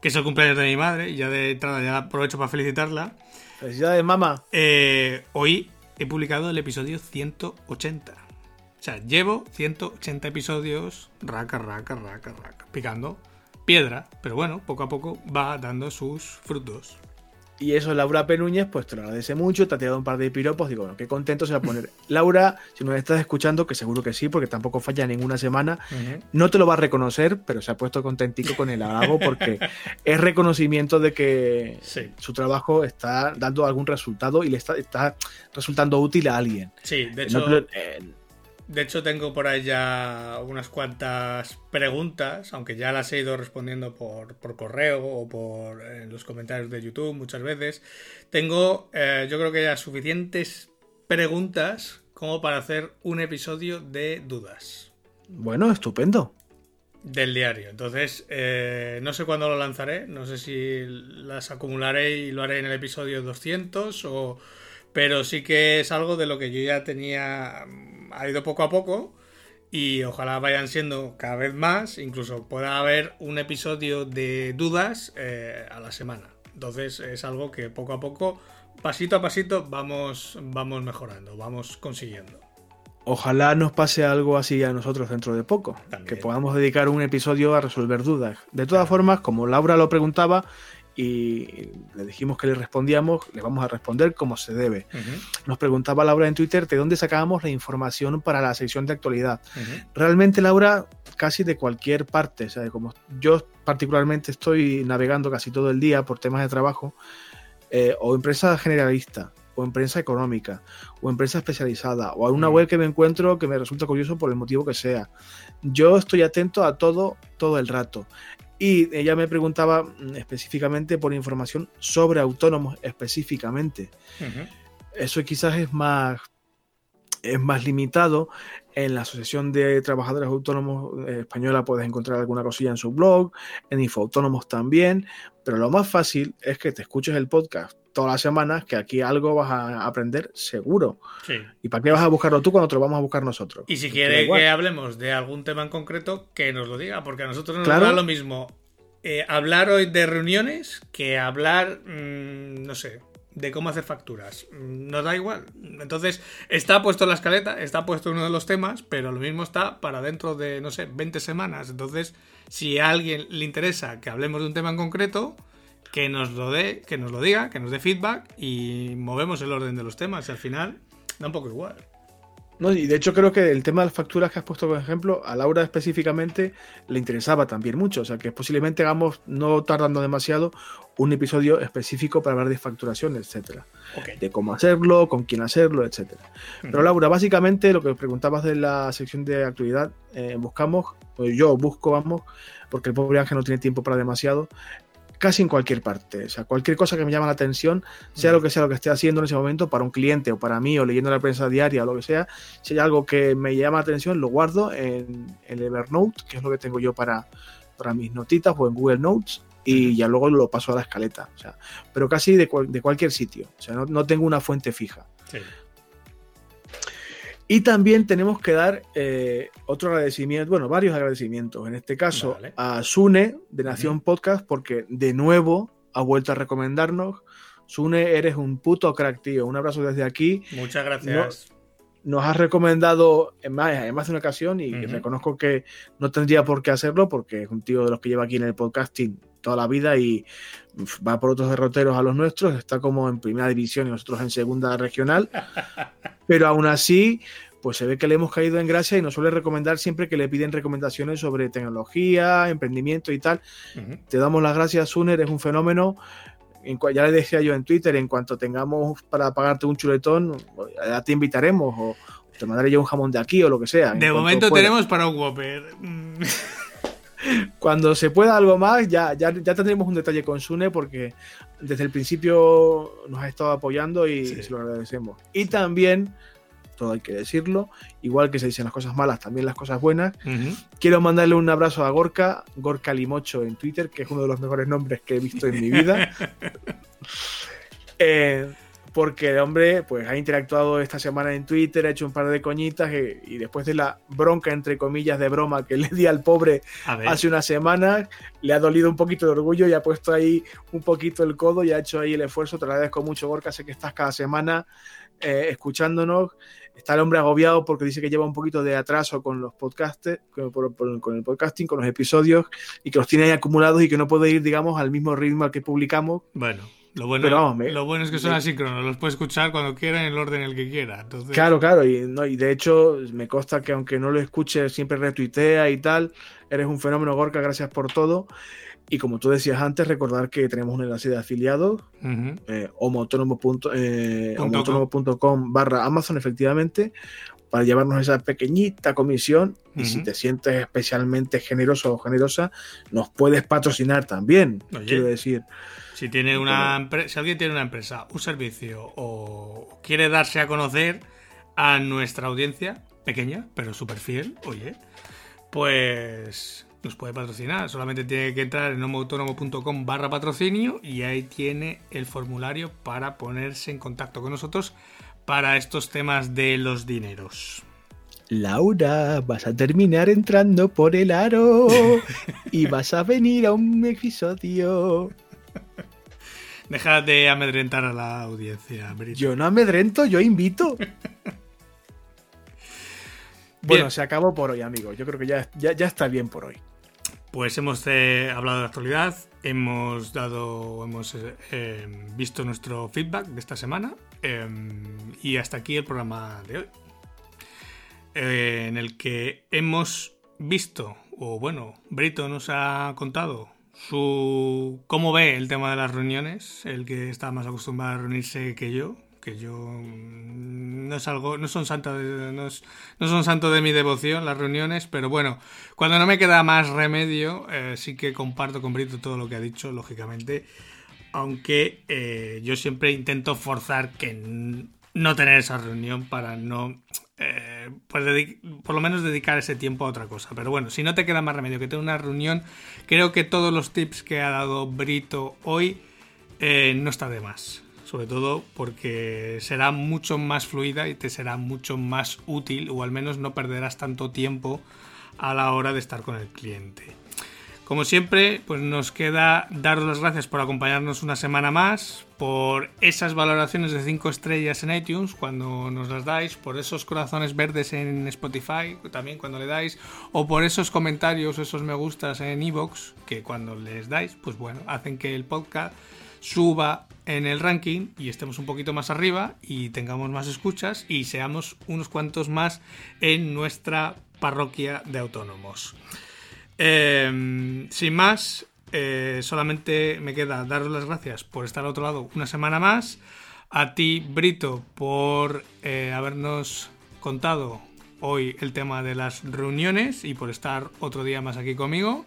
que es el cumpleaños de mi madre, y ya de entrada ya aprovecho para felicitarla. Felicidades, mamá. Eh, hoy he publicado el episodio 180. O sea, llevo 180 episodios, raca, raca, raca, raca, picando piedra, pero bueno, poco a poco va dando sus frutos. Y eso, Laura P. Núñez, pues te lo agradece mucho, te ha tirado un par de piropos, digo, bueno, qué contento se va a poner. (laughs) Laura, si nos estás escuchando, que seguro que sí, porque tampoco falla ninguna semana, no te lo va a reconocer, pero se ha puesto contentico con el halago porque (laughs) es reconocimiento de que Sí. su trabajo está dando algún resultado y le está, está resultando útil a alguien. Sí, de No hecho, eh, de hecho tengo por ahí ya unas cuantas preguntas, aunque ya las he ido respondiendo por, por correo o por en los comentarios de YouTube muchas veces. Tengo, eh, yo creo que ya suficientes preguntas como para hacer un episodio de dudas. bueno, estupendo. del diario. Entonces, eh, no sé cuándo lo lanzaré, no sé si las acumularé y lo haré en el episodio 200 o... Pero sí que es algo de lo que yo ya tenía... Ha ido poco a poco y ojalá vayan siendo cada vez más. Incluso pueda haber un episodio de dudas eh, a la semana. Entonces es algo que poco a poco, pasito a pasito, vamos, vamos mejorando, vamos consiguiendo. Ojalá nos pase algo así a nosotros dentro de poco, También. que podamos dedicar un episodio a resolver dudas. De todas formas, como Laura lo preguntaba y le dijimos que le respondíamos, le vamos a responder como se debe. Nos preguntaba Laura en Twitter de dónde sacábamos la información para la sección de actualidad. Realmente, Laura, casi de cualquier parte, o sea, como yo particularmente estoy navegando casi todo el día por temas de trabajo, eh, o empresa generalista, o empresa económica, o empresa especializada, o alguna web que me encuentro que me resulta curioso por el motivo que sea. Yo estoy atento a todo, todo el rato. Y ella me preguntaba mm, específicamente por información sobre autónomos específicamente. Eso quizás es más, es más limitado. En la Asociación de Trabajadores Autónomos eh, Española puedes encontrar alguna cosilla en su blog, en Infoautónomos también, pero lo más fácil es que te escuches el podcast todas las semanas, que aquí algo vas a aprender seguro. Sí. ¿Y para qué vas a buscarlo tú cuando te lo vamos a buscar nosotros? Y si Pues quiere igual. que hablemos de algún tema en concreto, que nos lo diga, porque a nosotros nos Claro. da lo mismo eh, hablar hoy de reuniones que hablar, mm, no sé, de cómo hacer facturas. Mm, Nos da igual. Entonces, está puesto en la escaleta, está puesto uno de los temas, pero lo mismo está para dentro de, no sé, 20 semanas. Entonces, si a alguien le interesa que hablemos de un tema en concreto, que nos lo dé, que nos lo diga, que nos dé feedback y movemos el orden de los temas. Y al final, da un poco igual. No, y de hecho creo que el tema de las facturas que has puesto como ejemplo, a Laura específicamente le interesaba también mucho. O sea que posiblemente hagamos, no tardando demasiado, un episodio específico para hablar de facturación, etcétera. De cómo hacerlo, con quién hacerlo, etcétera. Pero. Laura, básicamente lo que preguntabas de la sección de actualidad, eh, buscamos, o yo busco, vamos, porque el pobre Ángel no tiene tiempo para demasiado, casi en cualquier parte. O sea, cualquier cosa que me llama la atención, sea Mm. lo que sea lo que esté haciendo en ese momento para un cliente o para mí o leyendo la prensa diaria o lo que sea, si hay algo que me llama la atención, lo guardo en el Evernote, que es lo que tengo yo para, para mis notitas o en Google Notes. Y ya luego lo paso a la escaleta. O sea, pero casi de, cual- de cualquier sitio. O sea, no, no tengo una fuente fija. Y también tenemos que dar eh, otro agradecimiento, bueno, varios agradecimientos. En este caso a Sune de Nación Podcast, porque de nuevo ha vuelto a recomendarnos. Sune, eres un puto crack, tío. Un abrazo desde aquí. Muchas gracias nos has recomendado en más, en más de una ocasión y reconozco que no tendría por qué hacerlo porque es un tío de los que lleva aquí en el podcasting toda la vida y va por otros derroteros a los nuestros, está como en primera división y nosotros en segunda regional, (laughs) pero aún así, pues se ve que le hemos caído en gracia y nos suele recomendar siempre que le piden recomendaciones sobre tecnología, emprendimiento y tal. Te damos las gracias, Suner, es un fenómeno ya le decía yo en Twitter, en cuanto tengamos para pagarte un chuletón, ya te invitaremos o te mandaré yo un jamón de aquí o lo que sea. De momento tenemos para un Whopper. (laughs) Cuando se pueda algo más, ya, ya, ya, tendremos un detalle con Sune porque desde el principio nos ha estado apoyando y se lo agradecemos. Y también todo hay que decirlo. Igual que se dicen las cosas malas, también las cosas buenas. Quiero mandarle un abrazo a Gorka, Gorka Limocho en Twitter, que es uno de los mejores nombres que he visto en mi vida. (laughs) Eh, porque el hombre pues, ha interactuado esta semana en Twitter, ha hecho un par de coñitas y, después de la bronca, entre comillas, de broma que le di al pobre hace una semana, le ha dolido un poquito de orgullo y ha puesto ahí un poquito el codo y ha hecho ahí el esfuerzo. Te agradezco mucho, Gorka, sé que estás cada semana eh, escuchándonos está el hombre agobiado porque dice que lleva un poquito de atraso con los podcasts, con, el podcasting, con los episodios y que los tiene ahí acumulados y que no puede ir, digamos, al mismo ritmo al que publicamos. Bueno. Lo bueno, lo bueno es que son asíncronos, los puede escuchar cuando quiera en el orden en el que quiera. Claro, claro, y, no, y de hecho me consta que aunque no lo escuche, siempre retuitea y tal. Eres un fenómeno, Gorka, gracias por todo. Y como tú decías antes, recordar que tenemos un enlace de afiliados, uh barra Amazon, efectivamente, para llevarnos esa pequeñita comisión. Y si te sientes especialmente generoso o generosa, nos puedes patrocinar también. quiero decir. Si, tiene una si alguien tiene una empresa, un servicio o quiere darse a conocer a nuestra audiencia, pequeña, pero súper fiel, oye, pues nos puede patrocinar. Solamente tiene que entrar en homoautónomo.com barra patrocinio y ahí tiene el formulario para ponerse en contacto con nosotros para estos temas de los dineros. Laura, vas a terminar entrando por el aro (laughs) y vas a venir a un episodio. Deja de amedrentar a la audiencia, Yo no amedrento, yo invito. (laughs) bueno, se acabó por hoy, amigos. Yo creo que ya, ya está bien por hoy. Pues hemos eh, hablado de la actualidad, hemos dado, hemos eh, em, visto nuestro feedback de esta semana em, y hasta aquí el programa de hoy, eh, en el que hemos visto, o bueno, Brito nos ha contado su cómo ve el tema de las reuniones, el que está más acostumbrado a reunirse que yo, que yo mm, no es algo, no son santos de, no, son santo de mi devoción las reuniones, pero bueno, cuando no me queda más remedio, eh, sí que comparto con Brito todo lo que ha dicho, lógicamente, aunque eh, yo siempre intento forzar que no tener esa reunión para no eh, pues por lo menos dedicar ese tiempo a otra cosa. Pero bueno, si no te queda más remedio que tener una reunión, creo que todos los tips que ha dado Brito hoy no está de más sobre todo porque será mucho más fluida y te será mucho más útil o al menos no perderás tanto tiempo a la hora de estar con el cliente. Como siempre, pues nos queda daros las gracias por acompañarnos una semana más, por esas valoraciones de 5 estrellas en iTunes cuando nos las dais, por esos corazones verdes en Spotify también cuando le dais, o por esos comentarios, esos me gustas en iVoox que cuando les dais, pues bueno, hacen que el podcast suba en el ranking y estemos un poquito más arriba y tengamos más escuchas y seamos unos cuantos más en nuestra parroquia de autónomos. Em, sin más, eh, solamente me queda daros las gracias por estar al otro lado una semana más. A ti, Brito, por eh, habernos contado hoy el tema de las reuniones y por estar otro día más aquí conmigo.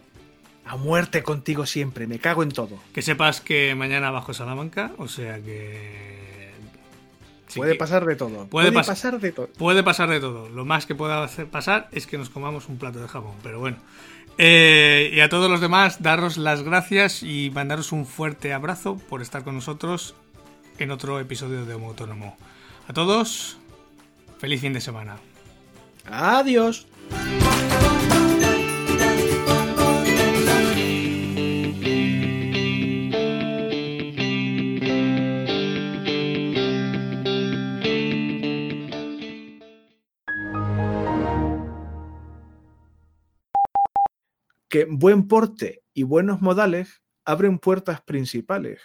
A muerte contigo siempre, me cago en todo. Que sepas que mañana bajo Salamanca, o sea que. puede pasar de todo. Puede, pasar de todo. Puede pasar de todo. Lo más que pueda pasar es que nos comamos un plato de jamón, pero bueno. Eh, y a todos los demás, daros las gracias y mandaros un fuerte abrazo por estar con nosotros en otro episodio de Homo Autónomo. A todos, feliz fin de semana. Adiós. Que buen porte y buenos modales abren puertas principales